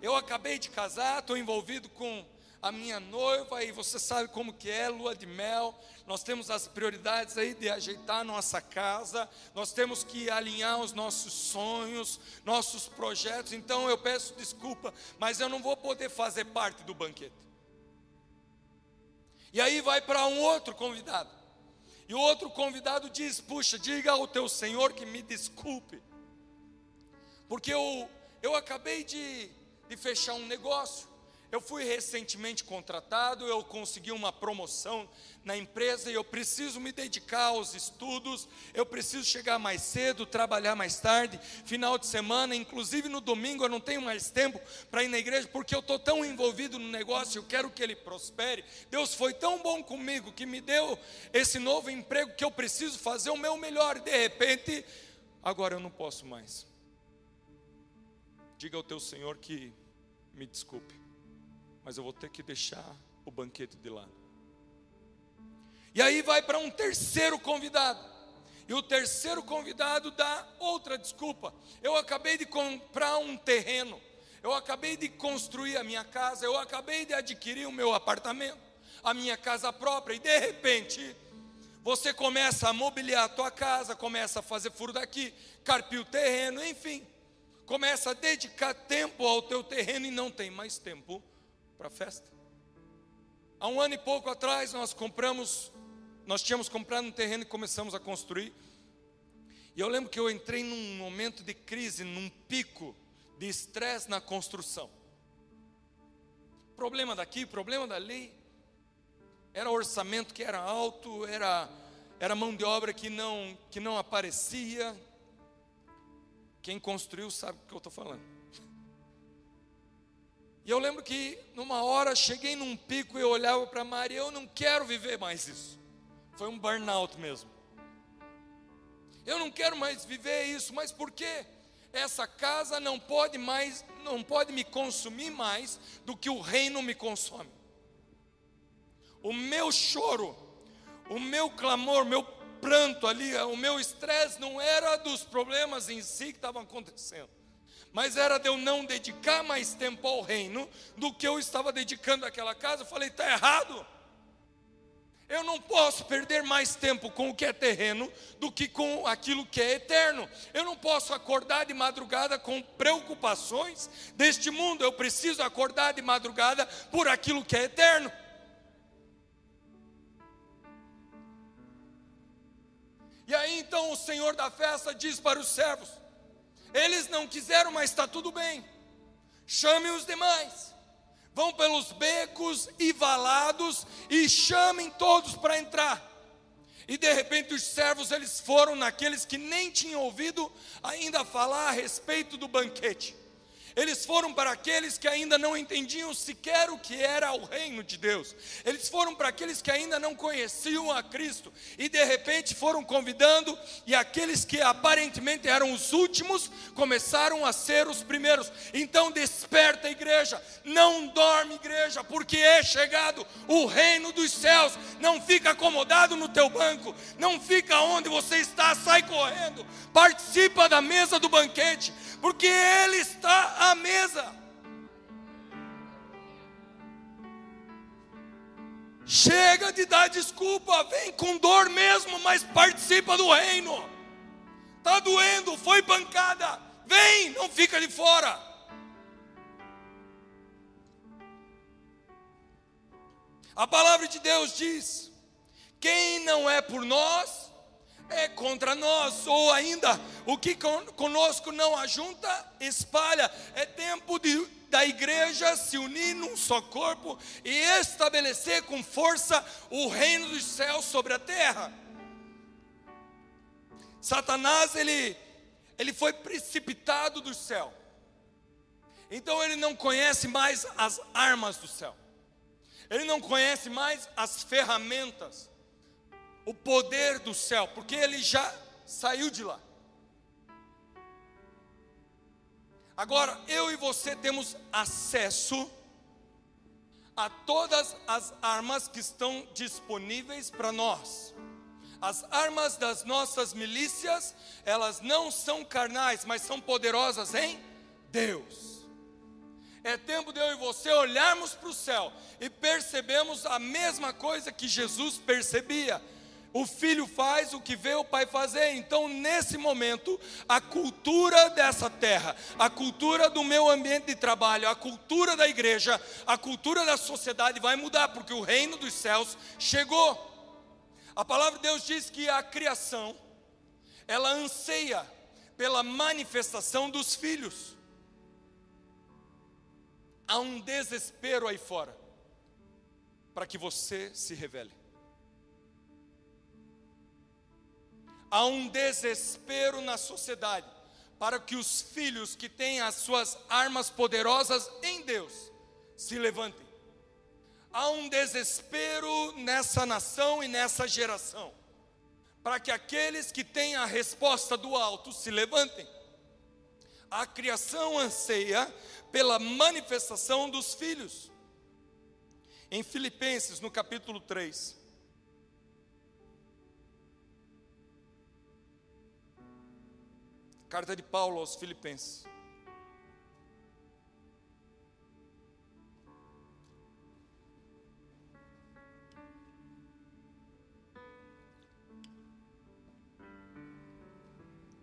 S1: Eu acabei de casar, estou envolvido com a minha noiva, e você sabe como que é, lua de mel, nós temos as prioridades aí de ajeitar nossa casa, nós temos que alinhar os nossos sonhos, nossos projetos, então eu peço desculpa, mas eu não vou poder fazer parte do banquete. E aí vai para um outro convidado, e o outro convidado diz: Puxa, diga ao teu senhor que me desculpe, porque eu, eu acabei de, de fechar um negócio, eu fui recentemente contratado, eu consegui uma promoção na empresa e eu preciso me dedicar aos estudos, eu preciso chegar mais cedo, trabalhar mais tarde, final de semana, inclusive no domingo eu não tenho mais tempo para ir na igreja porque eu estou tão envolvido no negócio, eu quero que ele prospere. Deus foi tão bom comigo que me deu esse novo emprego que eu preciso fazer o meu melhor de repente, agora eu não posso mais. Diga ao teu Senhor que me desculpe mas eu vou ter que deixar o banquete de lado. E aí vai para um terceiro convidado. E o terceiro convidado dá outra desculpa. Eu acabei de comprar um terreno. Eu acabei de construir a minha casa. Eu acabei de adquirir o meu apartamento, a minha casa própria. E de repente, você começa a mobiliar a tua casa, começa a fazer furo daqui, carpir o terreno, enfim. Começa a dedicar tempo ao teu terreno e não tem mais tempo para a festa. Há um ano e pouco atrás nós compramos, nós tínhamos comprado um terreno e começamos a construir. E eu lembro que eu entrei num momento de crise, num pico de estresse na construção. Problema daqui, problema dali. Era orçamento que era alto, era era mão de obra que não que não aparecia. Quem construiu sabe o que eu estou falando. E eu lembro que numa hora cheguei num pico e eu olhava para Maria, eu não quero viver mais isso. Foi um burnout mesmo. Eu não quero mais viver isso, mas por quê? Essa casa não pode mais, não pode me consumir mais do que o reino me consome. O meu choro, o meu clamor, meu pranto ali, o meu estresse não era dos problemas em si que estavam acontecendo mas era de eu não dedicar mais tempo ao reino do que eu estava dedicando àquela casa. Eu falei, está errado. Eu não posso perder mais tempo com o que é terreno do que com aquilo que é eterno. Eu não posso acordar de madrugada com preocupações deste mundo. Eu preciso acordar de madrugada por aquilo que é eterno. E aí então o Senhor da festa diz para os servos: eles não quiseram, mas está tudo bem. Chame os demais. Vão pelos becos e valados e chamem todos para entrar. E de repente os servos eles foram naqueles que nem tinham ouvido ainda falar a respeito do banquete. Eles foram para aqueles que ainda não entendiam sequer o que era o reino de Deus. Eles foram para aqueles que ainda não conheciam a Cristo e de repente foram convidando e aqueles que aparentemente eram os últimos começaram a ser os primeiros. Então desperta igreja, não dorme igreja, porque é chegado o reino dos céus. Não fica acomodado no teu banco, não fica onde você está, sai correndo. Participa da mesa do banquete porque Ele está à mesa. Chega de dar desculpa, vem com dor mesmo, mas participa do reino. Está doendo, foi pancada, vem, não fica de fora. A palavra de Deus diz: quem não é por nós, é contra nós, ou ainda, o que conosco não ajunta, espalha. É tempo de, da igreja se unir num só corpo e estabelecer com força o reino dos céus sobre a terra. Satanás, ele, ele foi precipitado do céu, então ele não conhece mais as armas do céu. Ele não conhece mais as ferramentas, o poder do céu, porque ele já saiu de lá. Agora, eu e você temos acesso a todas as armas que estão disponíveis para nós. As armas das nossas milícias, elas não são carnais, mas são poderosas em Deus. É tempo de eu e você olharmos para o céu e percebemos a mesma coisa que Jesus percebia o filho faz o que vê o pai fazer. Então, nesse momento, a cultura dessa terra, a cultura do meu ambiente de trabalho, a cultura da igreja, a cultura da sociedade vai mudar, porque o reino dos céus chegou. A palavra de Deus diz que a criação, ela anseia pela manifestação dos filhos. Há um desespero aí fora para que você se revele. Há um desespero na sociedade para que os filhos que têm as suas armas poderosas em Deus se levantem. Há um desespero nessa nação e nessa geração para que aqueles que têm a resposta do alto se levantem. A criação anseia pela manifestação dos filhos. Em Filipenses, no capítulo 3, Carta de Paulo aos Filipenses.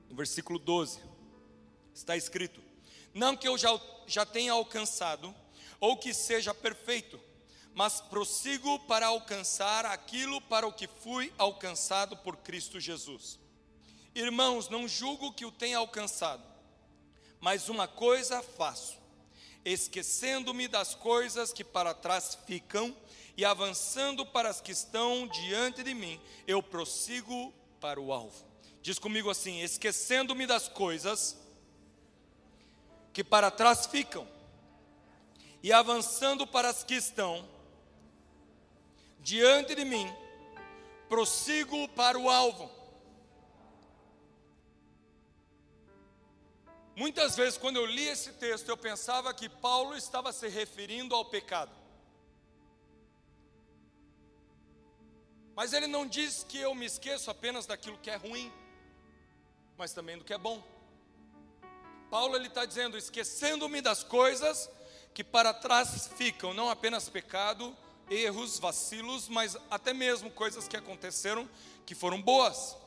S1: No versículo 12, está escrito: Não que eu já, já tenha alcançado, ou que seja perfeito, mas prossigo para alcançar aquilo para o que fui alcançado por Cristo Jesus. Irmãos, não julgo que o tenha alcançado, mas uma coisa faço, esquecendo-me das coisas que para trás ficam e avançando para as que estão diante de mim, eu prossigo para o alvo. Diz comigo assim: esquecendo-me das coisas que para trás ficam e avançando para as que estão diante de mim, prossigo para o alvo Muitas vezes, quando eu li esse texto, eu pensava que Paulo estava se referindo ao pecado. Mas ele não diz que eu me esqueço apenas daquilo que é ruim, mas também do que é bom. Paulo ele está dizendo, esquecendo-me das coisas que para trás ficam, não apenas pecado, erros, vacilos, mas até mesmo coisas que aconteceram que foram boas.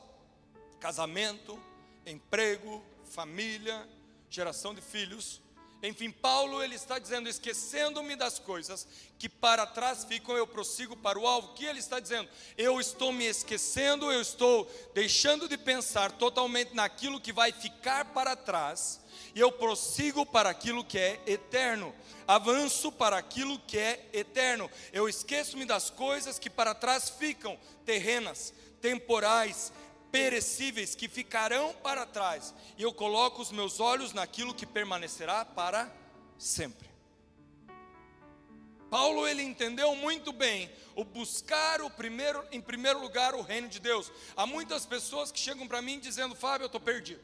S1: Casamento, emprego, família, geração de filhos. Enfim, Paulo ele está dizendo, esquecendo-me das coisas que para trás ficam, eu prossigo para o alvo. O que ele está dizendo? Eu estou me esquecendo, eu estou deixando de pensar totalmente naquilo que vai ficar para trás, e eu prossigo para aquilo que é eterno. Avanço para aquilo que é eterno. Eu esqueço-me das coisas que para trás ficam, terrenas, temporais, perecíveis que ficarão para trás, e eu coloco os meus olhos naquilo que permanecerá para sempre. Paulo ele entendeu muito bem o buscar o primeiro em primeiro lugar o reino de Deus. Há muitas pessoas que chegam para mim dizendo: "Fábio, eu estou perdido.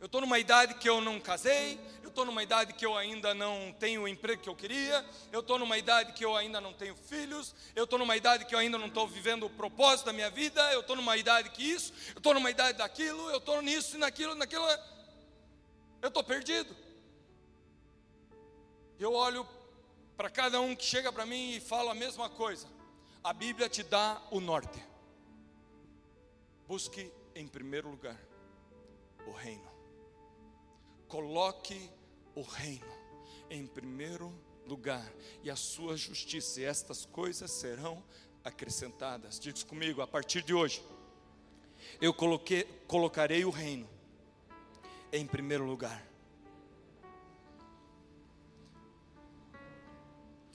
S1: Eu estou numa idade que eu não casei, eu estou numa idade que eu ainda não tenho o emprego que eu queria, eu estou numa idade que eu ainda não tenho filhos, eu estou numa idade que eu ainda não estou vivendo o propósito da minha vida, eu estou numa idade que isso, eu estou numa idade daquilo, eu estou nisso e naquilo, naquilo. Eu estou perdido. Eu olho para cada um que chega para mim e fala a mesma coisa. A Bíblia te dá o norte. Busque em primeiro lugar o reino Coloque o reino em primeiro lugar e a sua justiça, e estas coisas serão acrescentadas. Diz comigo, a partir de hoje, eu coloquei, colocarei o reino em primeiro lugar.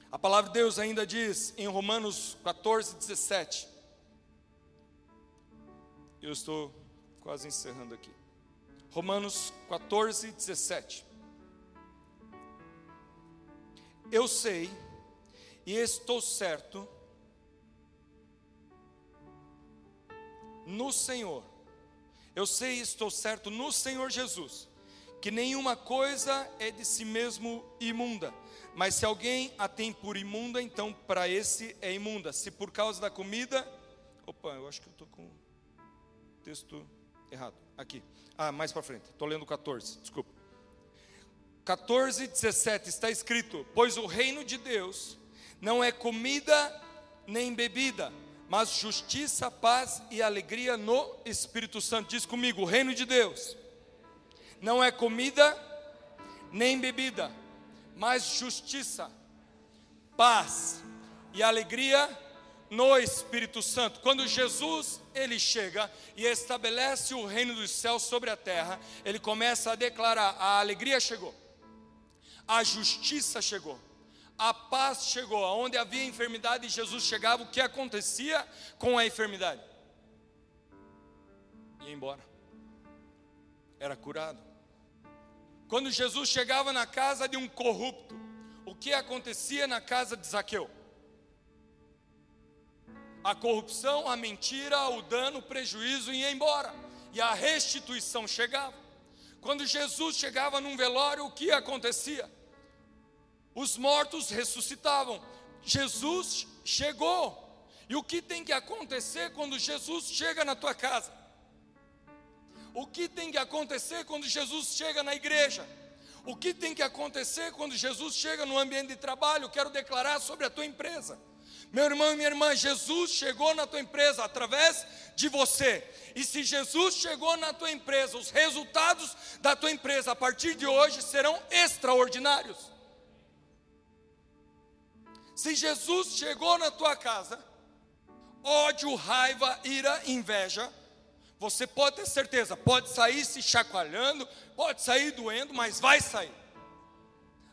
S1: A palavra de Deus ainda diz em Romanos 14, 17. Eu estou quase encerrando aqui. Romanos 14, 17. Eu sei e estou certo no Senhor. Eu sei e estou certo no Senhor Jesus, que nenhuma coisa é de si mesmo imunda. Mas se alguém a tem por imunda, então para esse é imunda. Se por causa da comida. Opa, eu acho que eu estou com o texto errado. Aqui. Ah, mais para frente. Estou lendo 14, desculpa. 14, 17 está escrito: Pois o reino de Deus não é comida nem bebida, mas justiça, paz e alegria no Espírito Santo. Diz comigo: o reino de Deus não é comida nem bebida, mas justiça, paz e alegria no Espírito Santo. Quando Jesus ele chega e estabelece o reino dos céus sobre a terra, ele começa a declarar: a alegria chegou, a justiça chegou, a paz chegou. Onde havia enfermidade, Jesus chegava. O que acontecia com a enfermidade? Ia embora, era curado. Quando Jesus chegava na casa de um corrupto, o que acontecia na casa de Zaqueu? A corrupção, a mentira, o dano, o prejuízo ia embora, e a restituição chegava. Quando Jesus chegava num velório, o que acontecia? os mortos ressuscitavam. Jesus chegou. E o que tem que acontecer quando Jesus chega na tua casa? O que tem que acontecer quando Jesus chega na igreja? O que tem que acontecer quando Jesus chega no ambiente de trabalho? Quero declarar sobre a tua empresa. Meu irmão e minha irmã, Jesus chegou na tua empresa através de você. E se Jesus chegou na tua empresa, os resultados da tua empresa a partir de hoje serão extraordinários. Se Jesus chegou na tua casa, ódio, raiva, ira, inveja, você pode ter certeza, pode sair se chacoalhando, pode sair doendo, mas vai sair.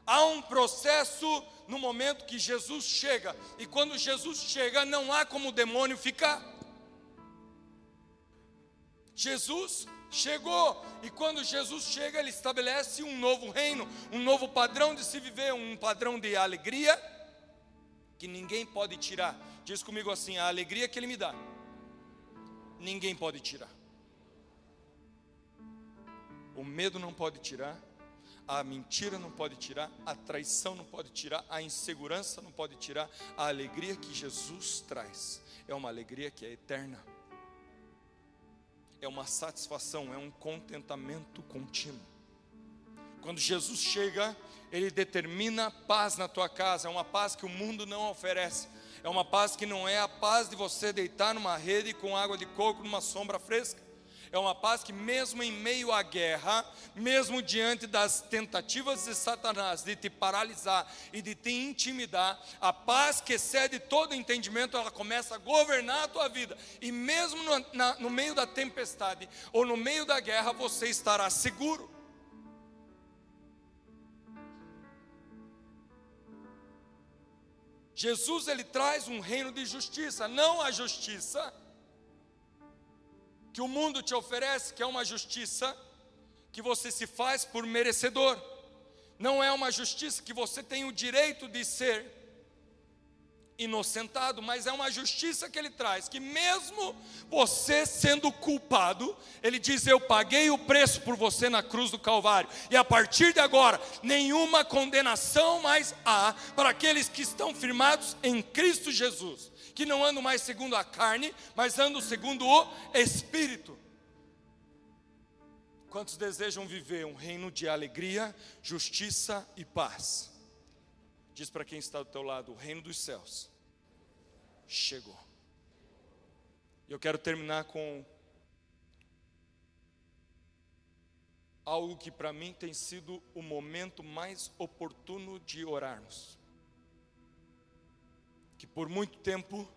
S1: Há um processo no momento que Jesus chega, e quando Jesus chega, não há como o demônio ficar. Jesus chegou, e quando Jesus chega, ele estabelece um novo reino, um novo padrão de se viver, um padrão de alegria que ninguém pode tirar. Diz comigo assim: a alegria que Ele me dá, ninguém pode tirar. O medo não pode tirar, a mentira não pode tirar, a traição não pode tirar, a insegurança não pode tirar. A alegria que Jesus traz é uma alegria que é eterna, é uma satisfação, é um contentamento contínuo. Quando Jesus chega, ele determina paz na tua casa, é uma paz que o mundo não oferece. É uma paz que não é a paz de você deitar numa rede com água de coco numa sombra fresca. É uma paz que, mesmo em meio à guerra, mesmo diante das tentativas de Satanás de te paralisar e de te intimidar, a paz que excede todo entendimento, ela começa a governar a tua vida. E mesmo no, na, no meio da tempestade ou no meio da guerra, você estará seguro. Jesus ele traz um reino de justiça, não a justiça que o mundo te oferece, que é uma justiça que você se faz por merecedor. Não é uma justiça que você tem o direito de ser inocentado, mas é uma justiça que ele traz, que mesmo você sendo culpado, ele diz: Eu paguei o preço por você na cruz do Calvário, e a partir de agora, nenhuma condenação mais há para aqueles que estão firmados em Cristo Jesus, que não andam mais segundo a carne, mas andam segundo o Espírito. Quantos desejam viver um reino de alegria, justiça e paz? Diz para quem está do teu lado: o reino dos céus chegou. Eu quero terminar com algo que para mim tem sido o momento mais oportuno de orarmos. Que por muito tempo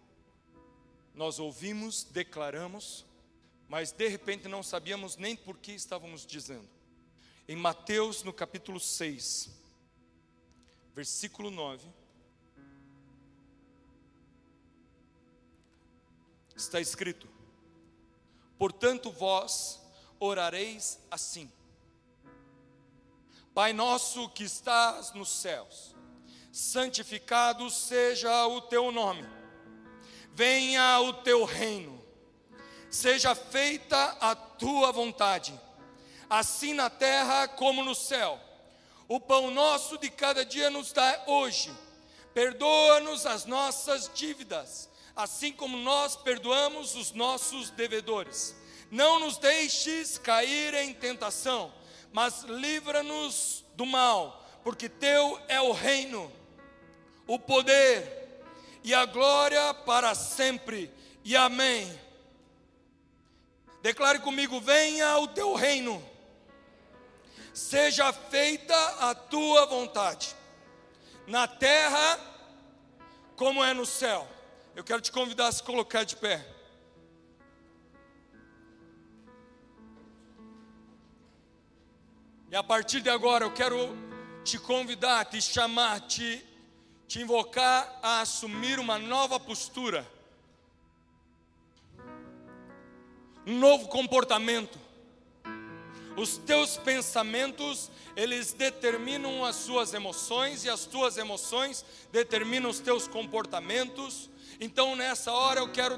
S1: nós ouvimos, declaramos, mas de repente não sabíamos nem por que estávamos dizendo. Em Mateus, no capítulo 6, versículo 9. Está escrito: Portanto, vós orareis assim: Pai nosso que estás nos céus, santificado seja o teu nome, venha o teu reino, seja feita a tua vontade, assim na terra como no céu. O pão nosso de cada dia nos dá hoje, perdoa-nos as nossas dívidas, assim como nós perdoamos os nossos devedores. Não nos deixes cair em tentação, mas livra-nos do mal, porque teu é o reino o poder e a glória para sempre. E amém. Declare comigo: venha o teu reino, seja feita a tua vontade, na terra como é no céu. Eu quero te convidar a se colocar de pé. E a partir de agora eu quero te convidar, te chamar, te te invocar a assumir uma nova postura, um novo comportamento. Os teus pensamentos, eles determinam as suas emoções e as tuas emoções determinam os teus comportamentos. Então, nessa hora eu quero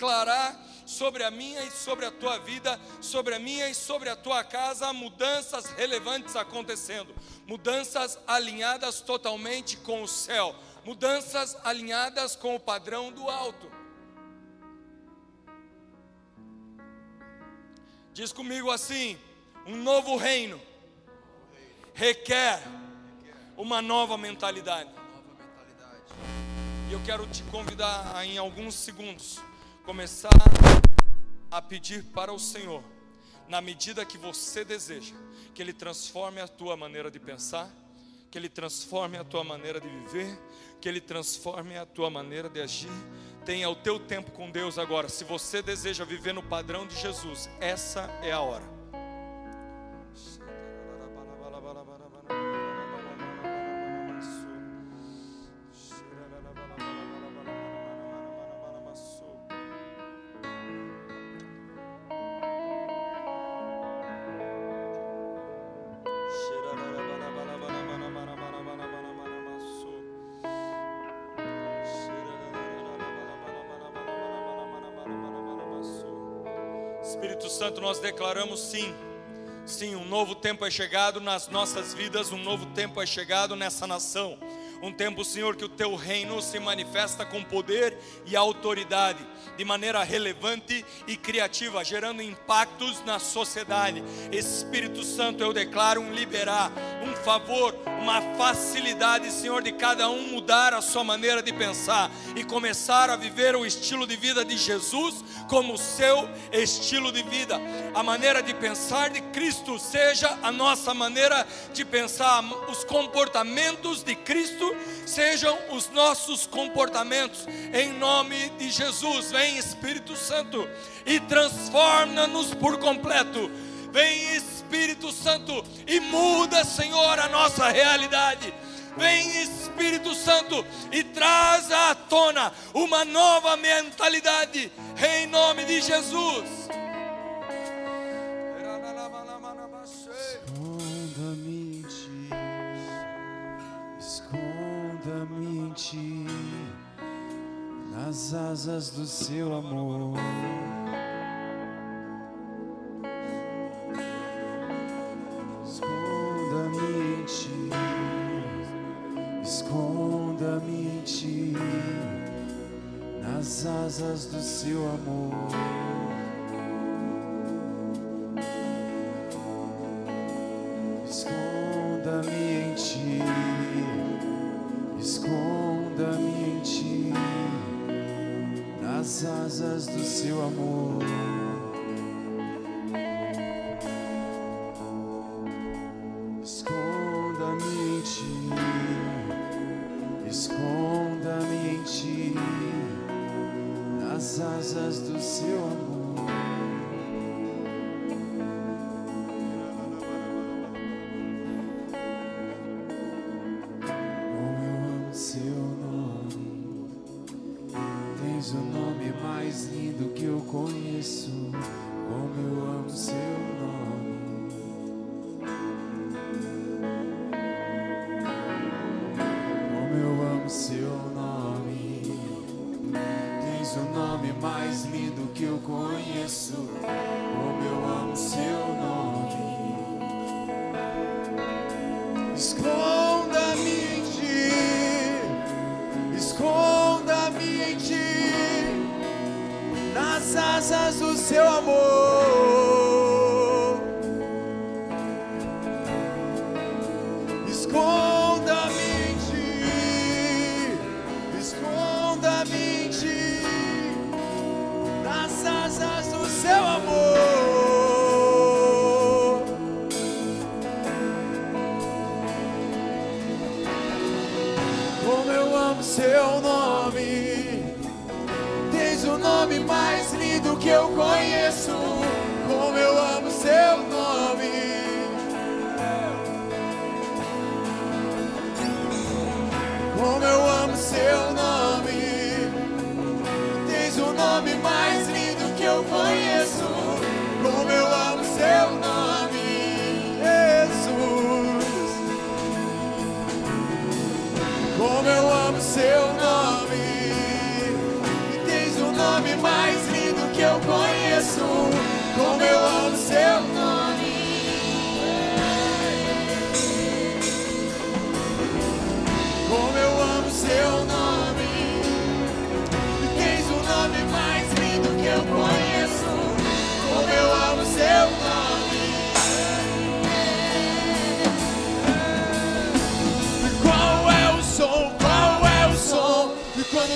S1: declarar sobre a minha e sobre a tua vida, sobre a minha e sobre a tua casa, mudanças relevantes acontecendo, mudanças alinhadas totalmente com o céu, mudanças alinhadas com o padrão do alto. Diz comigo assim: um novo reino requer uma nova mentalidade. E eu quero te convidar em alguns segundos, começar a pedir para o Senhor, na medida que você deseja, que Ele transforme a tua maneira de pensar, que Ele transforme a tua maneira de viver, que Ele transforme a tua maneira de agir. Tenha o teu tempo com Deus agora. Se você deseja viver no padrão de Jesus, essa é a hora. Nós declaramos sim. Sim, um novo tempo é chegado nas nossas vidas, um novo tempo é chegado nessa nação. Um tempo, Senhor, que o teu reino se manifesta com poder e autoridade, de maneira relevante e criativa, gerando impactos na sociedade. Espírito Santo, eu declaro um liberar, um favor, uma facilidade, Senhor, de cada um mudar a sua maneira de pensar e começar a viver o estilo de vida de Jesus como seu estilo de vida. A maneira de pensar de Cristo seja a nossa maneira de pensar, os comportamentos de Cristo sejam os nossos comportamentos, em nome de Jesus. Vem Espírito Santo e transforma-nos por completo. Vem Espírito Santo e muda, Senhor, a nossa realidade. Vem Espírito Santo e traz à tona uma nova mentalidade, em nome de Jesus.
S2: Nas asas do seu amor. Esconda-me em ti, esconda-me em ti, nas asas do seu amor. Do seu amor. Tens o nome mais lindo que eu conheço. Como eu amo seu nome. Esconda-me em ti. Esconda-me em ti. Nas asas do seu amor.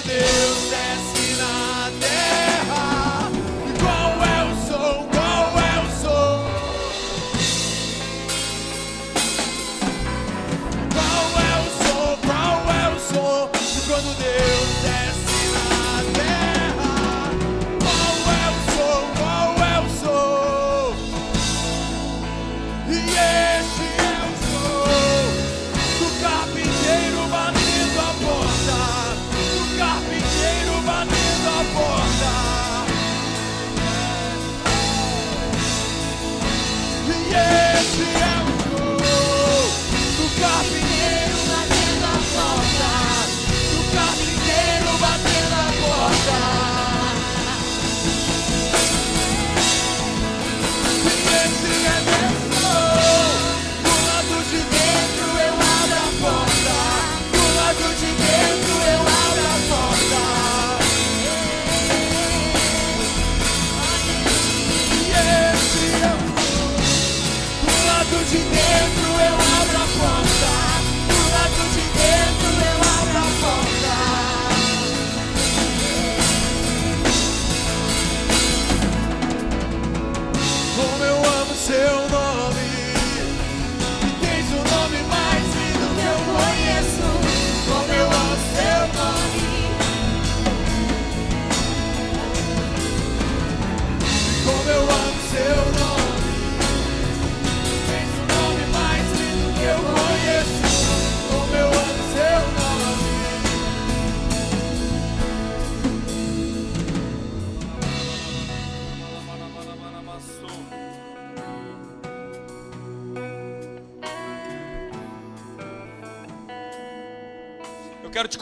S2: Deus desce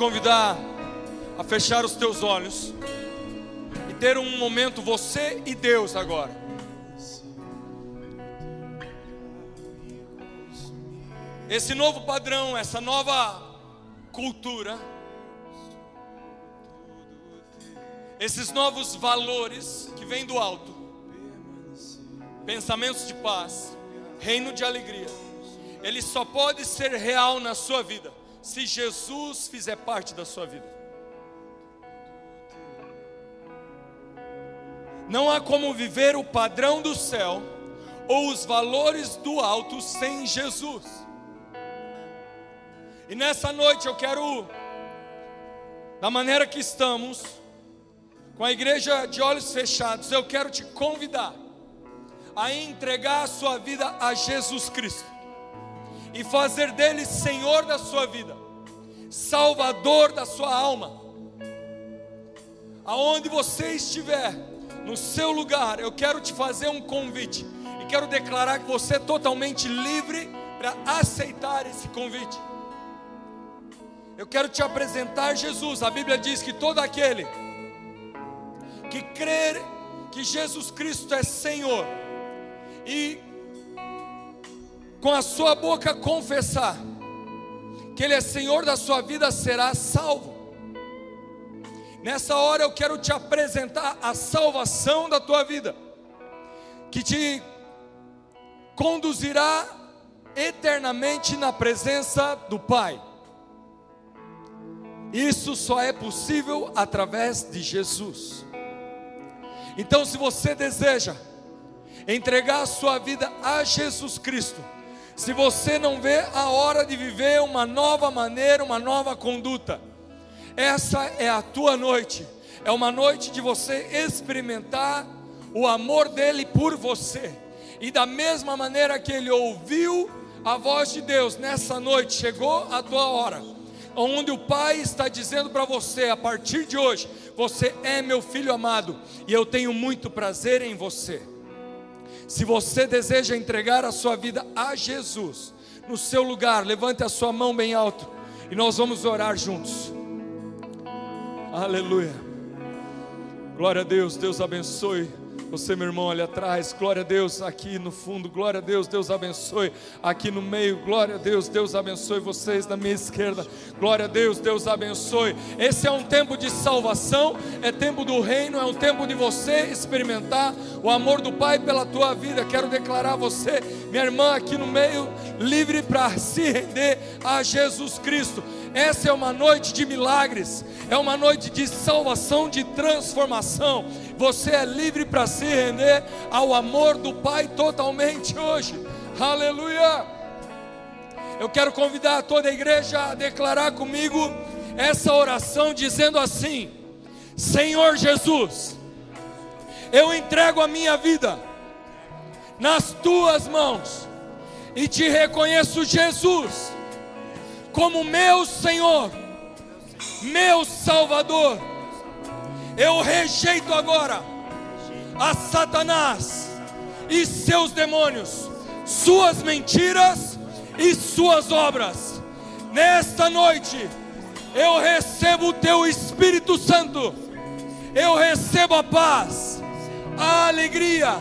S1: convidar a fechar os teus olhos e ter um momento você e Deus agora. Esse novo padrão, essa nova cultura, esses novos valores que vêm do alto, pensamentos de paz, reino de alegria, ele só pode ser real na sua vida se Jesus fizer parte da sua vida. Não há como viver o padrão do céu ou os valores do alto sem Jesus. E nessa noite eu quero, da maneira que estamos, com a igreja de olhos fechados, eu quero te convidar a entregar a sua vida a Jesus Cristo e fazer dele Senhor da sua vida, Salvador da sua alma. Aonde você estiver, no seu lugar, eu quero te fazer um convite e quero declarar que você é totalmente livre para aceitar esse convite. Eu quero te apresentar Jesus. A Bíblia diz que todo aquele que crer que Jesus Cristo é Senhor e com a sua boca confessar que Ele é Senhor da sua vida, será salvo. Nessa hora eu quero te apresentar a salvação da tua vida, que te conduzirá eternamente na presença do Pai. Isso só é possível através de Jesus. Então, se você deseja entregar a sua vida a Jesus Cristo, se você não vê a hora de viver uma nova maneira, uma nova conduta, essa é a tua noite, é uma noite de você experimentar o amor dele por você, e da mesma maneira que ele ouviu a voz de Deus nessa noite, chegou a tua hora, onde o Pai está dizendo para você, a partir de hoje, você é meu filho amado, e eu tenho muito prazer em você. Se você deseja entregar a sua vida a Jesus, no seu lugar, levante a sua mão bem alto e nós vamos orar juntos. Aleluia. Glória a Deus, Deus abençoe. Você, meu irmão, ali atrás, glória a Deus, aqui no fundo, glória a Deus, Deus abençoe. Aqui no meio, glória a Deus, Deus abençoe vocês na minha esquerda, glória a Deus, Deus abençoe. Esse é um tempo de salvação, é tempo do reino, é um tempo de você experimentar o amor do Pai pela tua vida. Quero declarar você, minha irmã, aqui no meio, livre para se render a Jesus Cristo. Essa é uma noite de milagres, é uma noite de salvação, de transformação. Você é livre para se render ao amor do Pai totalmente hoje. Aleluia! Eu quero convidar toda a igreja a declarar comigo essa oração, dizendo assim: Senhor Jesus, eu entrego a minha vida nas tuas mãos e te reconheço, Jesus como meu Senhor, meu Salvador. Eu rejeito agora a Satanás e seus demônios, suas mentiras e suas obras. Nesta noite, eu recebo o teu Espírito Santo, eu recebo a paz, a alegria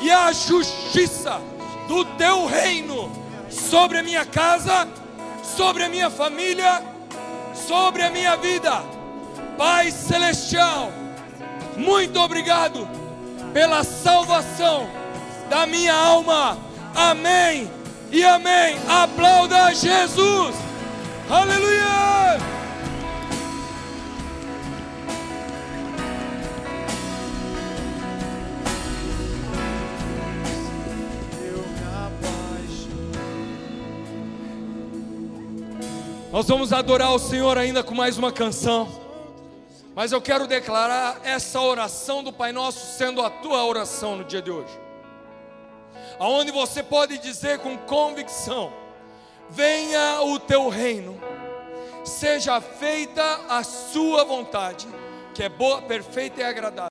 S1: e a justiça do teu reino sobre a minha casa sobre a minha família, sobre a minha vida. Pai Celestial, muito obrigado pela salvação da minha alma. Amém e amém. Aplauda Jesus. Aleluia. Nós vamos adorar o Senhor ainda com mais uma canção. Mas eu quero declarar essa oração do Pai Nosso sendo a tua oração no dia de hoje. Aonde você pode dizer com convicção: Venha o teu reino, seja feita a sua vontade, que é boa, perfeita e agradável.